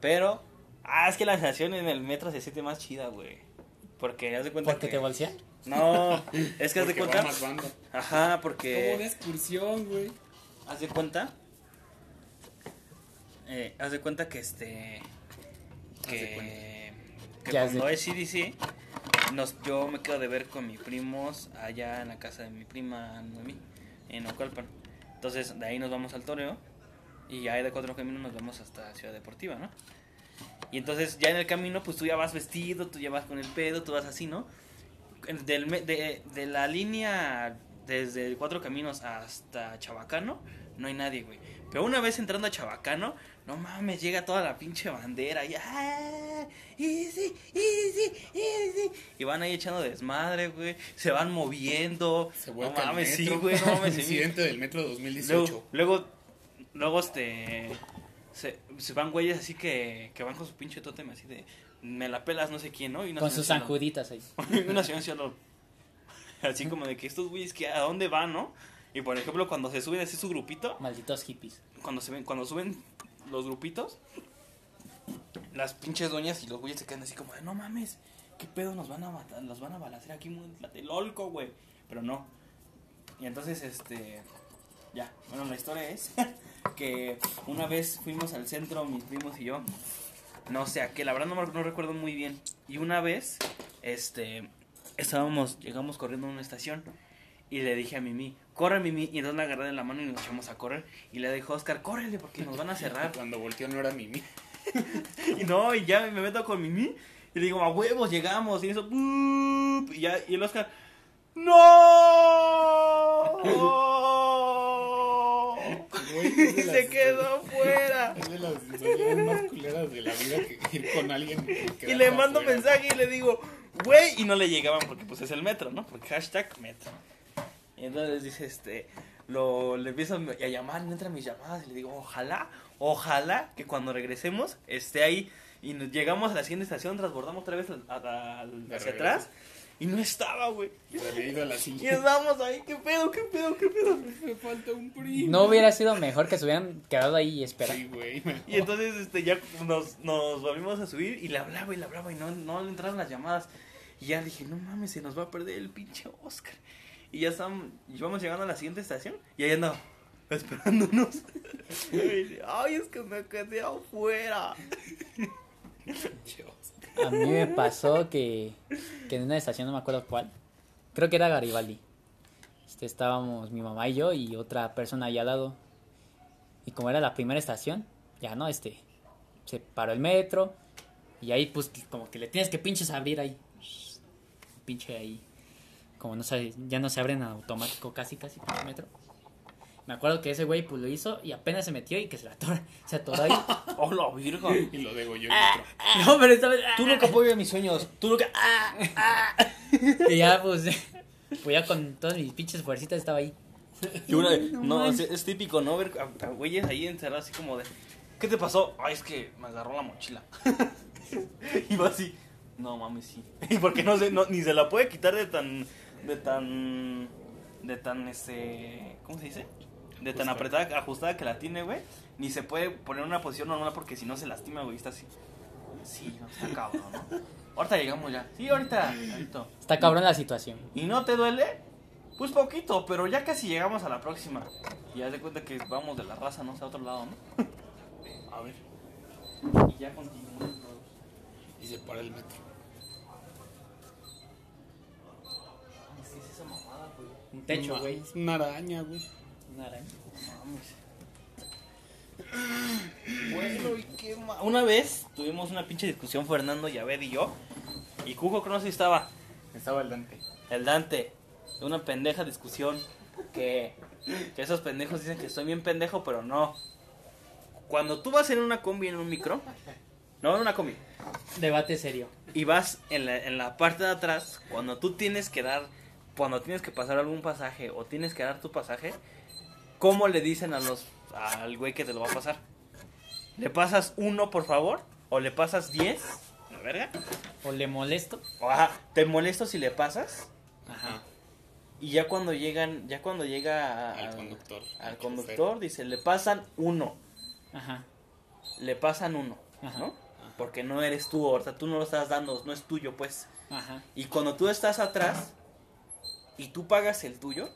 Pero, ah, es que la sensación en el metro se siente más chida, güey. Porque haz de cuenta Porque que... te bolsean. No, <laughs> es que haz de cuenta... más banda. Ajá, Como porque... una excursión, güey. Haz de cuenta... Eh, haz de cuenta que este... Que, que ¿Qué haz de cuando es CDC, nos, yo me quedo de ver con mis primos allá en la casa de mi prima Noemí, en Ocalpan. Entonces, de ahí nos vamos al toreo y ya de cuatro caminos nos vamos hasta Ciudad Deportiva, ¿no? Y entonces ya en el camino, pues tú ya vas vestido, tú ya vas con el pedo, tú vas así, ¿no? Del, de, de la línea desde Cuatro Caminos hasta Chabacano, no hay nadie, güey. Pero una vez entrando a Chabacano, no mames, llega toda la pinche bandera y ¡ah! Easy, easy, easy. Y van ahí echando desmadre, güey. Se van moviendo. Se no mames, el sí, metro. güey, no mames. sí. <laughs> Incidente del metro Luego, 2018. luego, luego, este. Se, se van güeyes así que, que van con su pinche tótem así de. Me la pelas no sé quién, ¿no? Y Con sus zanjuditas ahí. <laughs> una señora así, lo- así como de que estos güeyes que a dónde van, ¿no? Y por ejemplo, cuando se suben así su grupito, Malditos hippies. cuando se ven, cuando suben los grupitos, las pinches doñas y los güeyes se quedan así como de, no mames, qué pedo nos van a matar, los van a balacer aquí muy Tlatelolco, güey. Pero no. Y entonces, este, ya, bueno, la historia es <laughs> que una vez fuimos al centro, mis primos y yo, no sé a qué, la verdad no, no recuerdo muy bien. Y una vez, este, estábamos, llegamos corriendo a una estación y le dije a Mimi, corre Mimi, y entonces la agarré de la mano y nos echamos a correr. Y le dijo a Oscar, córrele porque nos van a cerrar. <laughs> Cuando volteó no era Mimi. <laughs> y no, y ya me meto con Mimi y le digo, a huevos, llegamos. Y eso, y ya, y el Oscar, ¡No! <laughs> <laughs> De se quedó fuera. <laughs> Es de las más culeras de la vida que ir con alguien. y Y le mando mensaje y le digo, güey, y no le llegaban porque pues es el metro, ¿no? Porque hashtag metro. Y entonces dice, este, lo, le empiezo a llamar, no entran mis llamadas y le digo, ojalá, ojalá que cuando regresemos esté ahí y nos llegamos a la siguiente estación, transbordamos otra vez a- hacia regreso. atrás y no estaba, güey. Había ido a la Y estábamos ahí, ¿qué pedo, qué pedo, qué pedo? Me falta un primo. No hubiera sido mejor que se hubieran quedado ahí y esperar. Sí, güey. Y entonces este, ya nos, nos volvimos a subir y le hablaba y le hablaba y no, no le entraron las llamadas. Y ya dije, no mames, se nos va a perder el pinche Oscar. Y ya estamos, íbamos llegando a la siguiente estación y ahí andaba <laughs> esperándonos. Y me dice, Ay, es que me quedé afuera. <laughs> A mí me pasó que, que en una estación, no me acuerdo cuál, creo que era Garibaldi. Este, estábamos mi mamá y yo y otra persona ahí al lado. Y como era la primera estación, ya no, este, se paró el metro y ahí pues como que le tienes que pinches abrir ahí. Pinche ahí. Como no sé, ya no se abren automático casi, casi por el metro. Me acuerdo que ese güey pues lo hizo y apenas se metió y que se, la atoró, <laughs> se atoró ahí. <laughs> Oh, la virga. Y lo degolló en otro. no, pero esta vez... Tú nunca apoyas mis sueños. Tú nunca. Ah, Y ya, pues, <laughs> pues ya con todas mis pinches fuercitas estaba ahí. Y una vez- no, es, es típico, ¿no? Ver a, a güeyes ahí encerrados así como de. ¿Qué te pasó? Ay, es que me agarró la mochila. y va así. No mames, sí. Y porque no se, no, ni se la puede quitar de tan. De tan. De tan, este. ¿Cómo se dice? De tan apretada, ajustada que la tiene, güey. Ni se puede poner en una posición normal porque si no se lastima, güey. Está así. Sí, no, está cabrón, ¿no? Ahorita llegamos ya. Sí, ahorita. ahorita. Está cabrón la situación. ¿Y no te duele? Pues poquito, pero ya casi llegamos a la próxima. Y haz de cuenta que vamos de la raza, no sé, a otro lado, ¿no? A ver. Y ya continuamos. Y se para el metro. ¿Qué es esa mamada, güey? Un techo, güey. Es una araña, güey. Una araña. <clears throat> Bueno, y qué ma- Una vez tuvimos una pinche discusión Fernando, Yaved y yo. Y Cujo, creo que no sé si estaba. Estaba el Dante. El Dante. Una pendeja discusión. Que, que esos pendejos dicen que estoy bien pendejo, pero no. Cuando tú vas en una combi, en un micro. No, en una combi. Debate serio. y vas en la, en la parte de atrás, cuando tú tienes que dar, cuando tienes que pasar algún pasaje o tienes que dar tu pasaje, ¿cómo le dicen a los, al güey que te lo va a pasar? ¿Le pasas uno, por favor? ¿O le pasas diez? ¿La verga? O le molesto. O, ajá, ¿te molesto si le pasas? Ajá. Y ya cuando llegan, ya cuando llega a- Al conductor. al conductor, dice, le pasan uno, Ajá. le pasan uno, Ajá. ¿no? Porque no eres tú, ahorita tú no lo estás dando, no es tuyo, pues. Ajá. Y cuando tú estás atrás y tú pagas el tuyo,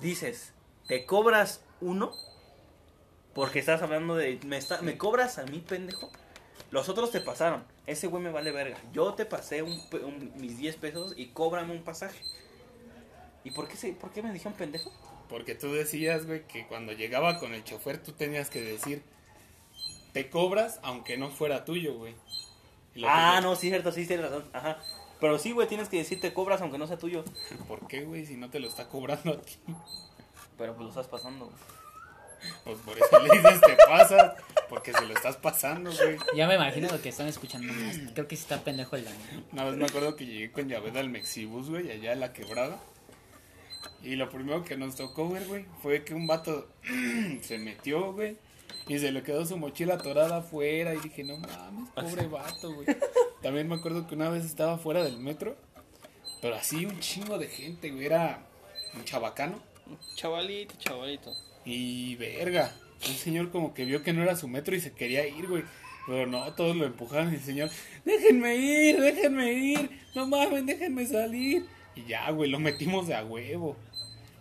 dices, te cobras uno porque estás hablando de, me, está- me cobras a mí, pendejo. Los otros te pasaron, ese güey me vale verga. Yo te pasé un mis 10 pesos y cóbrame un pasaje. ¿Y por qué, se, por qué me dijeron pendejo? Porque tú decías, güey, que cuando llegaba con el chofer tú tenías que decir, te cobras aunque no fuera tuyo, güey. Ah, no, sí, cierto, sí, tienes razón. Ajá. Pero sí, güey, tienes que decir te cobras aunque no sea tuyo. <laughs> ¿Por qué, güey? Si no te lo está cobrando a ti. Pero pues lo estás pasando. Pues por eso le dices te pasas, porque se lo estás pasando, güey. Ya me imagino lo que están escuchando. más. Creo que sí está pendejo el daño. Una vez me acuerdo que llegué con Yaved al Mexibus, güey, allá en la quebrada. Y lo primero que nos tocó ver, güey, fue que un vato <clears throat> se metió, güey. Y se le quedó su mochila atorada afuera. Y dije, no mames, pobre vato, güey. También me acuerdo que una vez estaba fuera del metro. Pero así un chingo de gente, güey. Era un chabacano. Chavalito, chavalito. Y verga, un señor como que vio que no era su metro y se quería ir, güey. Pero no, todos lo empujaron y el señor, déjenme ir, déjenme ir, no mames, déjenme salir. Y ya, güey, lo metimos de a huevo.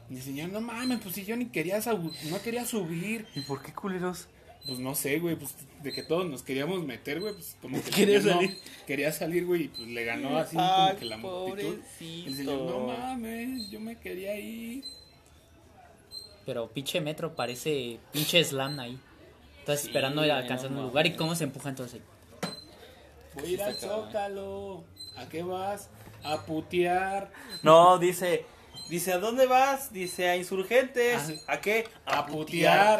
Y el señor, no mames, pues si yo ni quería, no quería subir. ¿Y por qué culeros? Pues no sé, güey, pues de que todos nos queríamos meter, güey, pues como que Quería señor no- salir. quería salir, güey, y pues le ganó así Ay, como que la multitud. El señor, no mames, yo me quería ir. Pero pinche metro parece pinche slam ahí. Estás Sí, esperando a alcanzar no un lugar y cómo se empuja entonces. Voy a ir al. Zócalo. ¿A qué vas? A putear. No, dice, Dice, ¿a dónde vas? Dice, a insurgentes. Ah. ¿A qué? A putear.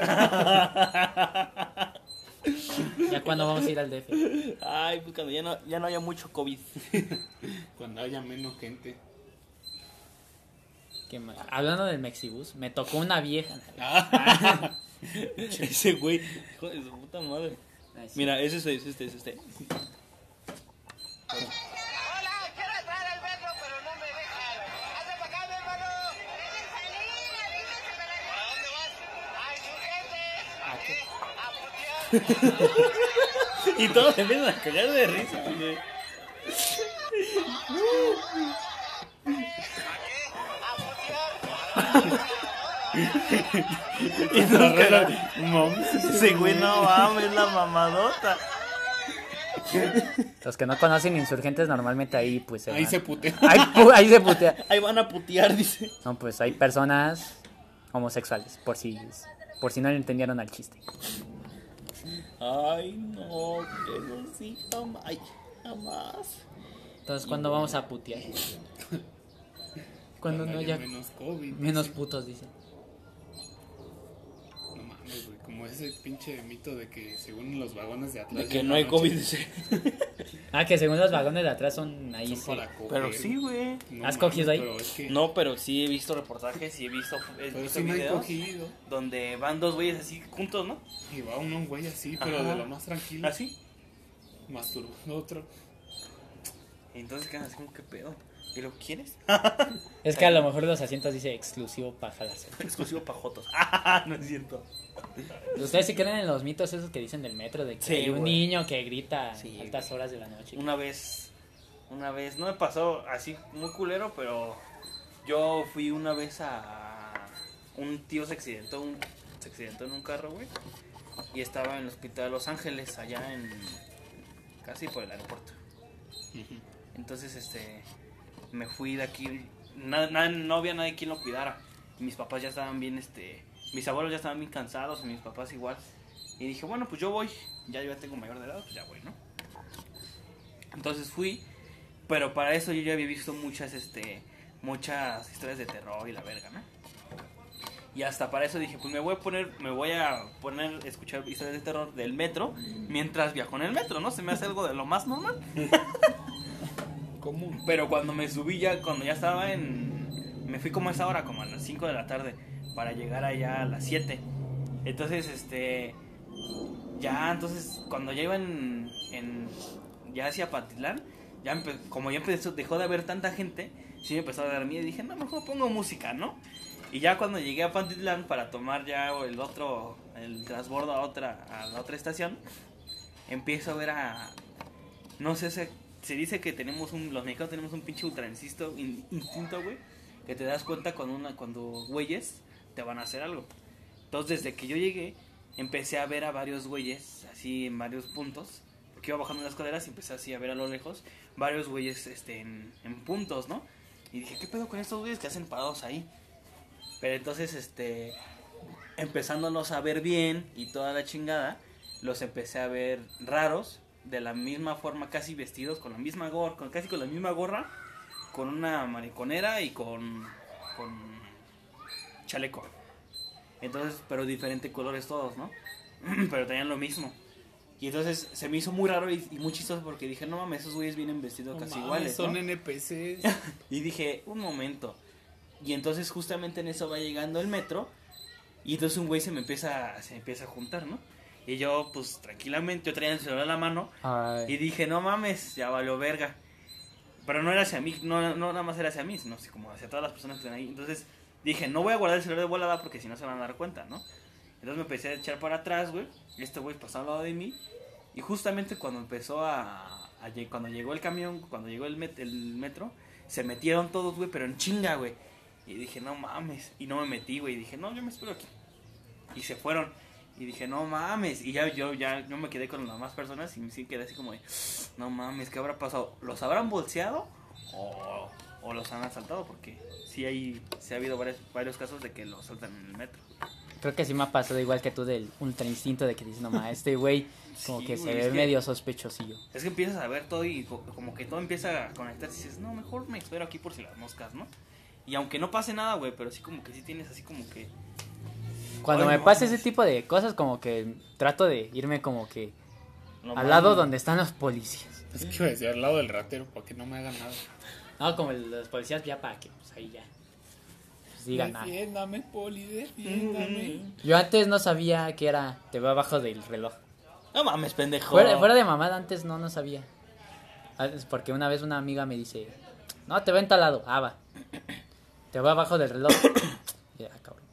Ya cuando vamos a ir al DF. Ay, pues cuando ya no, ya no haya mucho COVID. <laughs> Cuando haya menos gente. Hablando del Mexibus, me tocó una vieja. <laughs> Ese güey, hijo de su puta madre. Ay, sí. Mira, ese es este, es este, es este. <laughs> Y todos empiezan a callar de risa, güey. <laughs> Y no, Ese güey no mames, la mamadota. Los que no conocen insurgentes normalmente ahí pues se Ahí van- se putea. Ahí, pu- ahí se putea. Ahí van a putear, dice. No, pues hay personas homosexuales, por si por si no le entendieron al chiste. Ay, no, que no, sí, jamás. Ay, jamás. Entonces, ¿cuándo vamos a putear? Cuando no haya menos COVID. menos dice. putos, dicen. No mames, güey. Como ese pinche mito de que según los vagones de atrás. De que no hay noche COVID, dice. Ah, que según los vagones de atrás son ahí son sí. para coger. Pero sí, güey. No ¿Has mames, cogido ahí? Pero es que. No, pero sí he visto reportajes y he visto, he Pero visto sí me han videos cogido. donde van dos güeyes así juntos, ¿no? Y va uno un güey así, pero Ajá. de lo más tranquilo. Así. Masturbando otro. Entonces quedan así como, ¿qué pedo? ¿Y lo quieres? <laughs> Es que a lo mejor los asientos dice exclusivo para. <laughs> Exclusivo para jotos. <laughs> Ah, no es cierto. ¿Ustedes sí creen en los mitos esos que dicen del metro? De que Sí, hay un güey. niño que grita Sí, a altas horas de la noche. Una vez, una vez, no me pasó así muy culero, pero yo fui una vez a un tío se accidentó, un, se accidentó en un carro, güey, y estaba en el hospital de Los Ángeles, allá en, casi por el aeropuerto. Entonces, este, me fui de aquí, no había nadie quien lo cuidara, mis papás ya estaban bien, este, mis abuelos ya estaban bien cansados, y mis papás igual, y dije, bueno, pues yo voy, ya yo ya tengo mayor de edad, pues ya voy, ¿no? Entonces fui, pero para eso yo ya había visto muchas, este, muchas historias de terror y la verga, ¿no? Y hasta para eso dije, pues me voy a poner, me voy a poner escuchar historias de terror del metro mientras viajo en el metro, ¿no? Se me hace algo de lo más normal. <laughs> Común. Pero cuando me subí ya, cuando ya estaba en... Me fui como a esa hora, como a las 5 de la tarde, para llegar allá a las 7. Entonces, este... Ya, entonces, cuando ya iba en... ya hacia Patitlán, ya como ya empezó, dejó de haber tanta gente, sí me empezó a dar miedo y dije, no, mejor pongo música, ¿no? Y ya cuando llegué a Pantitlán para tomar ya el otro, el transbordo a otra, a la otra estación, empiezo a ver a, no sé, se, dice que tenemos un, los mexicanos tenemos un pinche ultra instinto, in- instinto, güey, que te das cuenta cuando una, cuando güeyes te van a hacer algo. Entonces, desde que yo llegué, empecé a ver a varios güeyes, así en varios puntos, porque iba bajando las escaleras y empecé así a ver a lo lejos, varios güeyes este, en, en puntos, ¿no? Y dije, ¿qué pedo con estos güeyes que hacen parados ahí? Pero entonces, este, empezándolos a ver bien y toda la chingada, los empecé a ver raros, de la misma forma, casi vestidos, con la misma gorra, con, casi con la misma gorra, con una mariconera y con, con chaleco. Entonces, pero diferentes colores todos, ¿no? <clears throat> pero tenían lo mismo. Y entonces se me hizo muy raro y, y muy chistoso porque dije, no mames, esos güeyes vienen vestidos No casi mames, iguales. Son ¿no? NPCs. <laughs> Y dije, un momento. Y entonces justamente en eso va llegando el metro. Y entonces un güey se me empieza, se me empieza a juntar, ¿no? Y yo, pues tranquilamente, yo traía el celular en la mano. Y dije, no mames, ya valió verga. Pero no era hacia mí, no, no nada más era hacia mí, sino así como hacia todas las personas que están ahí. Entonces dije, no voy a guardar el celular de volada porque si no se van a dar cuenta, ¿no? Entonces me empecé a echar para atrás, güey. Este güey pasó al lado de mí. Y justamente cuando empezó a, a Cuando llegó el camión, cuando llegó el, met- el metro, se metieron todos, güey, pero en chinga, güey. Y dije, no mames. Y no me metí, güey. Y dije, no, yo me espero aquí. Y se fueron. Y dije, no mames. Y ya yo, ya yo me quedé con las demás personas y sí quedé así como de, no mames, ¿qué habrá pasado? ¿Los habrán bolseado? O, o los han asaltado? Porque sí, hay, sí ha habido varios, varios casos de que los asaltan en el metro. Creo que sí me ha pasado igual que tú del ultra instinto de que dices, no ma, este güey como Sí, que se ve medio sospechosillo. Es que empiezas a ver todo y co- como que todo empieza a conectarse y dices, no, mejor me espero aquí por si las moscas, ¿no? Y aunque no pase nada, güey, pero sí como que sí tienes así como que... Cuando Ay, me pasa ese tipo de cosas, como que trato de irme como que no al lado donde están los policías. Es que iba a decir al lado del ratero para que no me hagan nada. No, como el- los policías ya para que pues ahí ya pues, digan nada. Defiéndame, poli, defiéndame. Yo antes no sabía que era te veo abajo del reloj. No mames, pendejo. Fuera, fuera de mamada antes no no sabía. Antes, Porque una vez una amiga me dice, no, te veo en tal lado. Ah, va. Te veo abajo del reloj. <coughs> Y, ah, cabrón.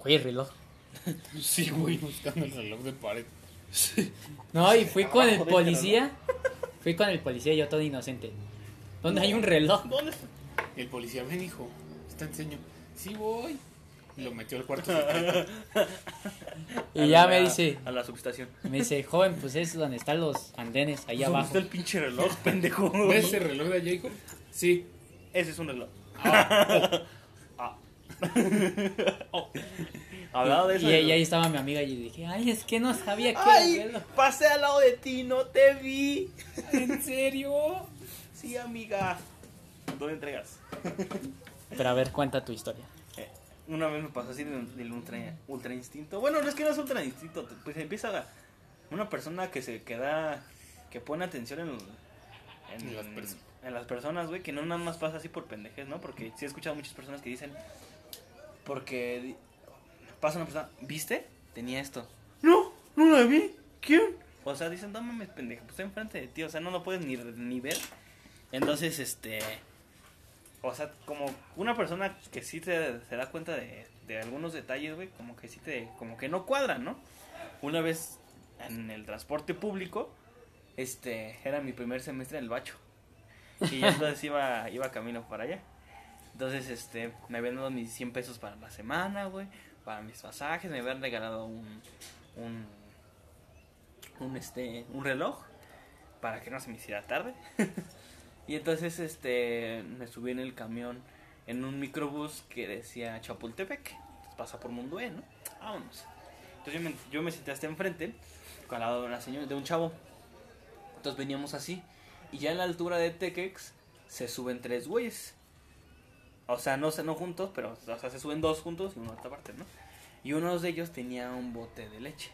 Güey, reloj. Sí, güey, buscando el reloj de pared. No, y fui con el del policía. Fui con el policía yo todo inocente. ¿Dónde hay un reloj? ¿Dónde está? El policía, ven, hijo, te enseño. Sí, voy. Y lo metió al cuarto. Y A ya la- me dice, A la subestación. me dice, joven, pues es donde están los andenes, ahí ¿Dónde abajo. está el pinche reloj, <laughs> pendejo? ¿Ves ese reloj de allá, hijo? Sí. Ese es un reloj. Ah, <laughs> Ah. Oh. <laughs> Hablado de eso. Y, ahí estaba mi amiga y dije, ay, es que no sabía que Ay, pasé al lado de ti, no te vi. ¿En serio? Sí, amiga. ¿Dónde entregas? Pero a ver, cuenta tu historia. Eh, una vez me pasó así del, del ultra, ultra instinto. Bueno, no es que no es ultra instinto. Pues empieza a- una persona que se queda. que pone atención en, en, En las perso- en las personas, güey. Que no nada más pasa así por pendejes, ¿no? Porque sí he escuchado muchas personas que dicen. Porque pasa una persona, ¿viste? Tenía esto. No, no la vi. ¿Quién? O sea, dicen, no mames, pendejo, pues está enfrente de ti. O sea, no lo puedes ni, ni ver. Entonces, este. O sea, como una persona que sí te, se da cuenta de, de algunos detalles, güey, como que sí te, como que no cuadran, ¿no? Una vez en el transporte público, este, era mi primer semestre en el bacho. Y yo entonces iba, iba camino para allá. Entonces, este, me habían dado mis 100 pesos para la semana, güey, para mis pasajes, me habían regalado un, un, este, un reloj para que no se me hiciera tarde. <laughs> Y entonces este me subí en el camión en un microbús que decía Chapultepec. Pasa por Mundué, ¿no? Vámonos. Entonces yo me, yo me senté hasta enfrente, al lado de una señora, de un chavo. Entonces veníamos así. Y ya en la altura de Tequex se suben tres güeyes. O sea, no, no juntos, pero o sea, se suben dos juntos y uno a otra parte, ¿no? Y uno de ellos tenía un bote de leche.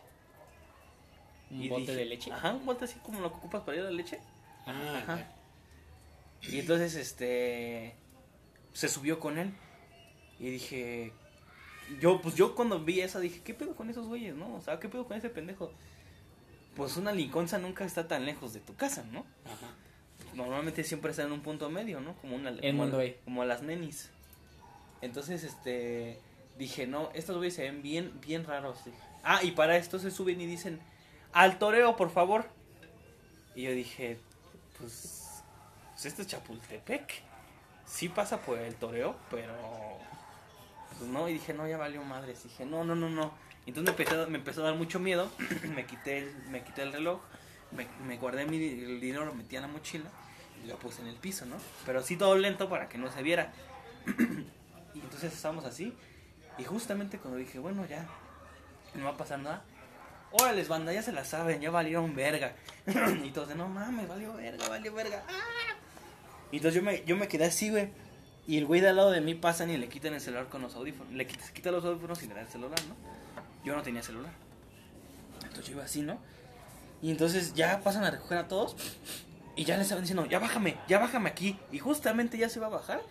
¿Un Y bote dije- de leche? Ajá, un bote así como lo que ocupas para ir a la leche. Ah, Ajá. Y entonces, este, se subió con él. Y dije, yo, pues yo cuando vi eso dije, ¿qué pedo con esos güeyes, no? O sea, ¿qué pedo con ese pendejo? Pues una liconza nunca está tan lejos de tu casa, ¿no? Ajá. Normalmente siempre está en un punto medio, ¿no? Como una En como, las nenis. Entonces, este, dije, no, estos güeyes se ven bien, bien raros. Dije, Ah, y para esto se suben y dicen, al toreo, por favor. Y yo dije, pues, pues esto es Chapultepec. Sí pasa por el toreo, pero, pues no. Y dije, no, ya valió madres. Dije, no, no, no, no. Entonces me empezó, a- me empezó a dar mucho miedo. <clears throat> me, quité el, me quité el reloj. Me, me guardé mi, el dinero, lo metí en la mochila y lo puse en el piso, ¿no? Pero así todo lento para que no se viera. <clears throat> y entonces estábamos así. Y justamente cuando dije, bueno, ya, no va a pasar nada. Órales, banda, ya se la saben, ya valieron verga. <clears throat> y todos, de, no mames, valió verga, valió verga. Y entonces yo me, yo me quedé así, güey. Y el güey de al lado de mí pasan y le quitan el celular con los audífonos. Le quita, se quita los audífonos y le da el celular, ¿no? Yo no tenía celular. Entonces yo iba así, ¿no? Y entonces ya pasan a recoger a todos. Y ya les estaban diciendo, ya bájame, ya bájame aquí. Y justamente ya se va a bajar.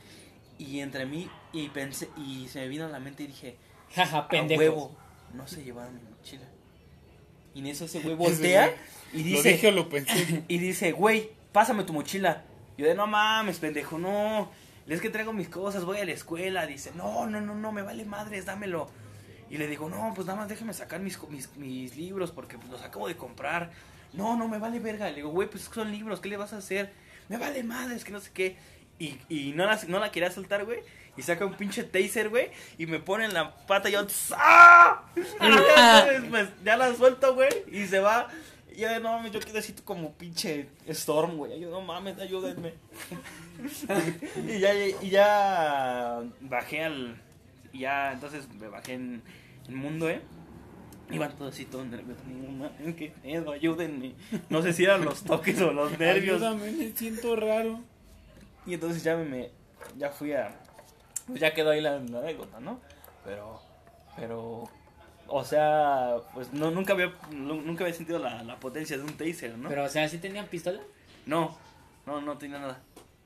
Y entre mí, y pensé, y se me vino a la mente y dije, Jaja, pendejo. huevo, no se llevaron mi mochila. Y en eso ese güey <laughs> voltea y Lo dije dice, o lo pensé. <laughs> y dice, güey, pásame tu mochila. Yo de, no mames, pendejo, no. Es que traigo mis cosas, voy a la escuela. Dice, no, no, no, no, me vale madres, dámelo. Y le digo, no, pues nada más déjame sacar mis, mis, mis libros porque pues, los acabo de comprar. No, no, me vale verga. Le digo, güey, pues son libros, ¿qué le vas a hacer? Me vale madres, que no sé qué. Y, y no, la, no la quería soltar, güey. Y saca un pinche taser, güey. Y me pone en la pata y yo, ¡ah! ya, sabes, <laughs> pues, ya la suelto, güey. Y se va. Y yo, no mames, yo quedé así como pinche Storm, güey. Yo, no mames, ayúdenme. <laughs> y, ya, y ya bajé al. Y ya, entonces me bajé en el mundo, ¿eh? Iban todos así, todos nerviosos. Qué pedo, ayúdenme. No sé si eran los toques o los <laughs> nervios. Ayúdame, me siento raro. Y entonces ya me, ya fui a, pues ya quedó ahí la, la anécdota, ¿no? Pero, pero, o sea, pues no, nunca había, nu- nunca había sentido la, la potencia de un taser, ¿no? Pero, o sea, ¿sí tenían pistola? No, no, no tenía nada.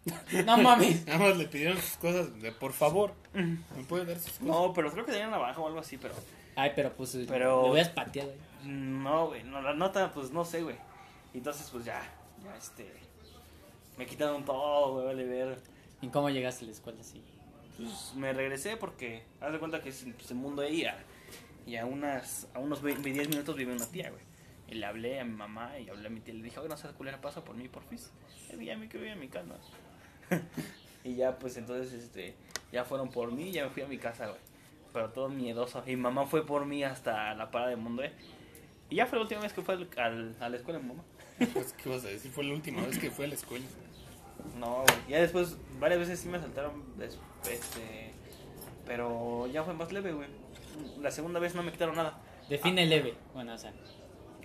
<laughs> No mames. Nada más le pidieron sus cosas de por favor. ¿Me puede dar sus cosas? No, pero creo que tenía navaja o algo así, pero Ay, pero pues Pero- le voy a espatear, güey. no, güey, no, la nota, pues no sé, güey. Entonces, pues ya, ya, este, me quitaron todo, güey, vale ver. ¿Y cómo llegaste a la escuela así? Pues me regresé porque, haz de cuenta que es pues, el mundo ahí, a- y a, unas, a unos ve- 10 minutos vive una tía, güey. Y le hablé a mi mamá y hablé a mi tía le dije, oye, no seas culera, pasa por mí, por fis. Y ya me quedé en mi casa. <laughs> y ya, pues entonces, este, ya fueron por mí y ya me fui a mi casa, güey. Pero todo miedoso. Y mamá fue por mí hasta la parada de mundo, eh. Y ya fue la última vez que fue al, al- a la escuela, mi mamá. <laughs> Pues, ¿Qué vas a decir? Fue la última vez que fue a la escuela. No, güey. Ya después, varias veces sí me asaltaron, este, pero ya fue más leve, güey. La segunda vez no me quitaron nada. Define leve. Bueno, o sea,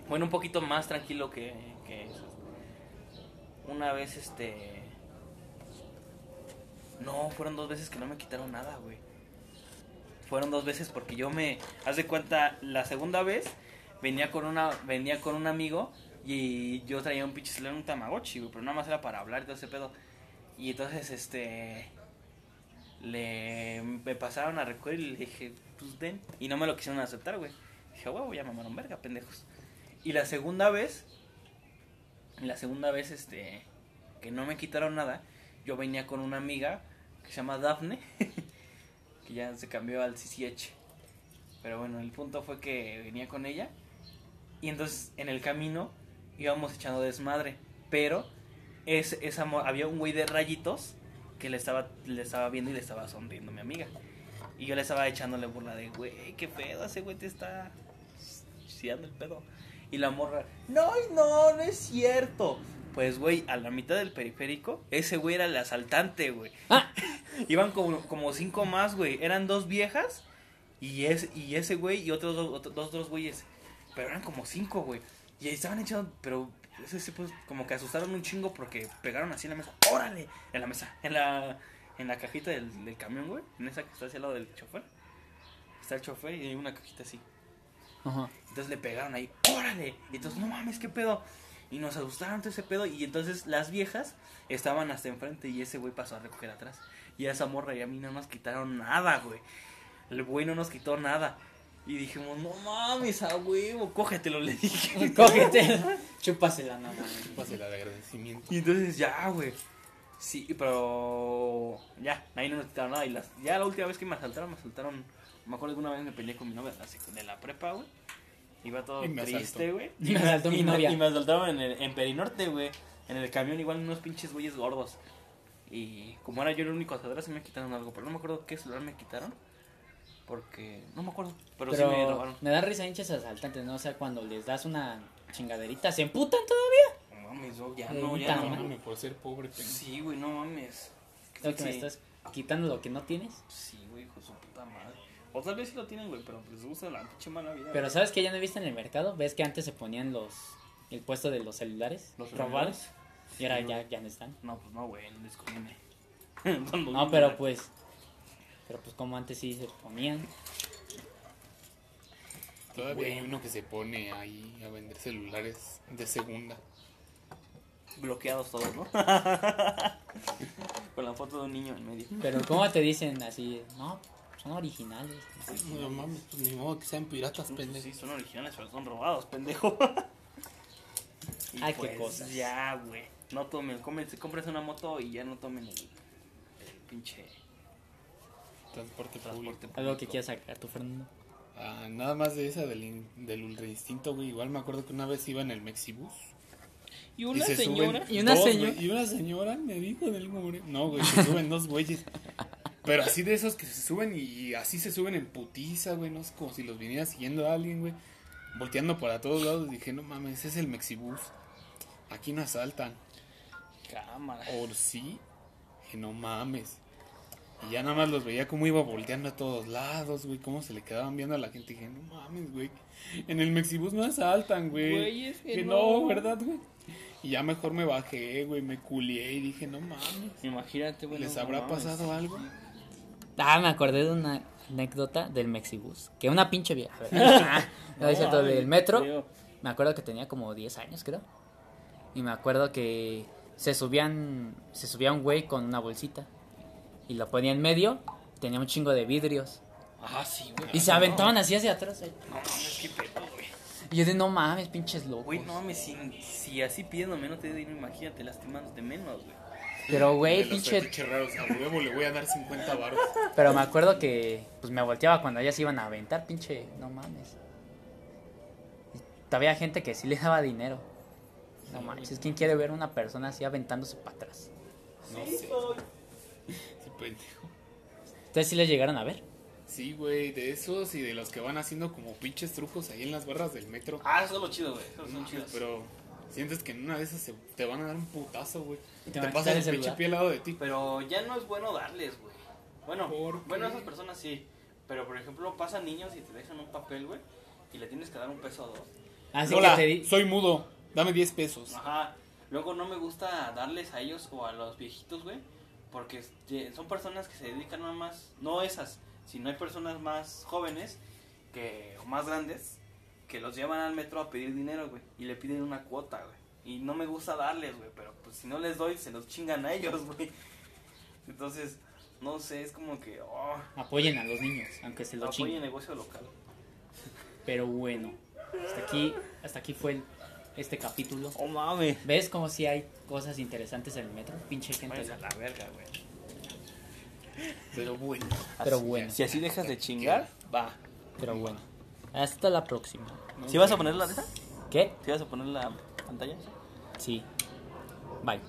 Bueno, un poquito más tranquilo que, que eso. Una vez, este... No, fueron dos veces que no me quitaron nada, güey. Fueron dos veces porque yo me... Haz de cuenta, la segunda vez venía con una venía con un amigo y yo traía un pinche celular, un Tamagotchi, pero nada más era para hablar y todo ese pedo. Y entonces, este... Le... Me pasaron a recoger y le dije, pues den. Y no me lo quisieron aceptar, güey. Dije, huevo, ya mamaron verga, pendejos. Y la segunda vez, la segunda vez, este, que no me quitaron nada, yo venía con una amiga que se llama Dafne, <laughs> ya se cambió al CCH. Pero bueno, el punto fue que venía con ella y entonces en el camino íbamos echando desmadre, pero es, esa mo- había un güey de rayitos que le estaba, le estaba viendo y le estaba sonriendo mi amiga. Y yo le estaba echándole burla de, güey, qué pedo, ese güey te está chiando el pedo. Y la morra, no, no, no es cierto. Pues, güey, a la mitad del periférico, ese güey era el asaltante, güey. Ah. Iban como, como cinco más, güey. Eran dos viejas y, es, y ese güey y otros dos, otros dos, dos güeyes. Pero eran como cinco, güey. Y ahí estaban echando, pero ese sí, pues, como que asustaron un chingo porque pegaron así en la mesa. ¡Órale! En la mesa, en la, en la cajita del, del camión, güey. En esa que está hacia el lado del chofer. Está el chofer y hay una cajita así. Ajá. Entonces le pegaron ahí, órale. Y entonces, no mames, qué pedo. Y nos asustaron todo ese pedo. Y entonces las viejas estaban hasta enfrente y ese güey pasó a recoger atrás. Y a esa morra y a mí no nos quitaron nada, güey. El güey no nos quitó nada. Y dijimos, no mames, a huevo, cógetelo, le dije. <laughs> Cógete. Chúpasela, no mames. Pásela de agradecimiento. Y entonces ya, güey. Sí, pero ya, ahí no nos quitaron nada. Y las, ya la última vez que me asaltaron, me asaltaron. Me acuerdo que una vez me peleé con mi novia de la prepa, güey. Iba todo triste, güey. Y me asaltó mi y novia. Y me asaltaron en, el, en Perinorte, güey. En el camión, igual unos pinches güeyes gordos. Y como era yo el único asaltador, sí me quitaron algo. Pero no me acuerdo qué celular me quitaron. Porque no me acuerdo. Pero, sí me Pero robaron. me da risa hinchas asaltantes, ¿no? O sea, cuando les das una chingaderita, ¿se emputan todavía? No mames, no, ya no, ya no. Mames, por ser pobre, pendejo. Sí, güey, no mames. Creo que me estás quitando lo que no tienes. Sí, güey, hijo su puta madre. O tal vez sí lo tienen, güey, pero les gusta la pinche mala vida. Pero ¿sabes que ya no he visto en el mercado? ¿Ves que antes se ponían los el puesto de los celulares ¿Los robados? celulares? Y ahora Sí, ya, ya no están. No, pues no, güey, no les conviene. <laughs> No, pero pues pero pues como antes sí se ponían. Todavía hay uno que se pone ahí a vender celulares de segunda. Bloqueados todos, ¿no? <laughs> Con la foto de un niño en medio. Pero <laughs> ¿cómo te dicen así? No, son originales. No mames, pues ni modo que sean piratas, Pues pendejo. sí, son originales, pero son robados, pendejo. Y Ay, qué cosas. Ya, güey. No tomen, cómense, cómprense una moto y ya no tomen el, el pinche Transporte público. transporte público. Algo que quieras sacar tu Fernando. Ah, nada más de esa del, del ultra instinto, güey. Igual me acuerdo que una vez iba en el Mexibus. Y y una se señora. Y una señora. güey, Y una señora me dijo del more. No, güey, se suben dos güeyes. Pero así de esos que se suben y así se suben en putiza, güey. No es como si los viniera siguiendo a alguien, güey. Volteando para todos lados. Dije, no mames, ese es el Mexibus. Aquí no asaltan. Cámara. O sí. Dije, no mames. Y ya nada más los veía como iba volteando a todos lados, güey. Cómo se le quedaban viendo a la gente. Dije, no mames, güey. En el Mexibus no asaltan, güey. Güey, es que no. no, ¿verdad, güey? Y ya mejor me bajé, güey. Me culié y dije, no mames. Imagínate, güey. ¿Les no habrá mames. pasado algo? Ah, me acordé de una anécdota del Mexibus. Que una pinche vieja. Ah, no, es cierto, del metro. Me acuerdo que tenía como 10 años, creo. Y me acuerdo que se subían. Se subía un güey con una bolsita. Y lo ponía en medio. Tenía un chingo de vidrios. Ah, sí, güey. Y se aventaban así hacia atrás. eh. No mames, qué pedo, güey. Y yo de no mames, pinches locos. Güey, no mames, si, si así pidiéndome no te dinero, imagínate lastimándote menos, güey. Pero güey, pinche. raros, a huevo le voy a dar 50 baros. Pero me acuerdo que pues me volteaba cuando ellas iban a aventar, pinche, no mames. Y Todavía gente que sí le daba dinero. No manches, ¿quién quiere ver una persona así aventándose para atrás? No sé. <laughs> Sí, pendejo. ¿Ustedes sí les llegaron a ver? Sí, güey, de esos y de los que van haciendo como pinches trucos ahí en las barras del metro. Ah, eso es lo chido, güey. No, chidos. pero sientes que en una de esas se- te van a dar un putazo, güey. Y te Te, pasas el pinche pie al lado de ti. Pero ya no es bueno darles, güey. Bueno, ¿Por bueno, esas personas sí. Pero por ejemplo, pasan niños y te dejan un papel, güey. Y le tienes que dar un peso a dos. Así Hola, que te di... soy mudo. Dame 10 pesos. Ajá. Luego no me gusta darles a ellos o a los viejitos, güey. Porque son personas que se dedican nada más. No esas, sino hay personas más jóvenes que, o más grandes que los llevan al metro a pedir dinero, güey. Y le piden una cuota, güey. Y no me gusta darles, güey. Pero pues si no les doy, se los chingan a ellos, <laughs> güey. Entonces, no sé, es como que. Oh, Apoyen a los niños, aunque se lo apoyen chinguen. negocio local. Pero bueno, hasta aquí, hasta aquí fue el- este capítulo. Oh mames. ¿Ves como si hay cosas interesantes en el metro? Pinche gente. Váyanse a la verga, güey. <laughs> Pero bueno. Pero bueno, Si así dejas de chingar, va. pero bueno. Hasta la próxima. ¿Sí vas a poner la neta? ¿Qué? ¿Sí vas a poner la pantalla? Sí. Bye.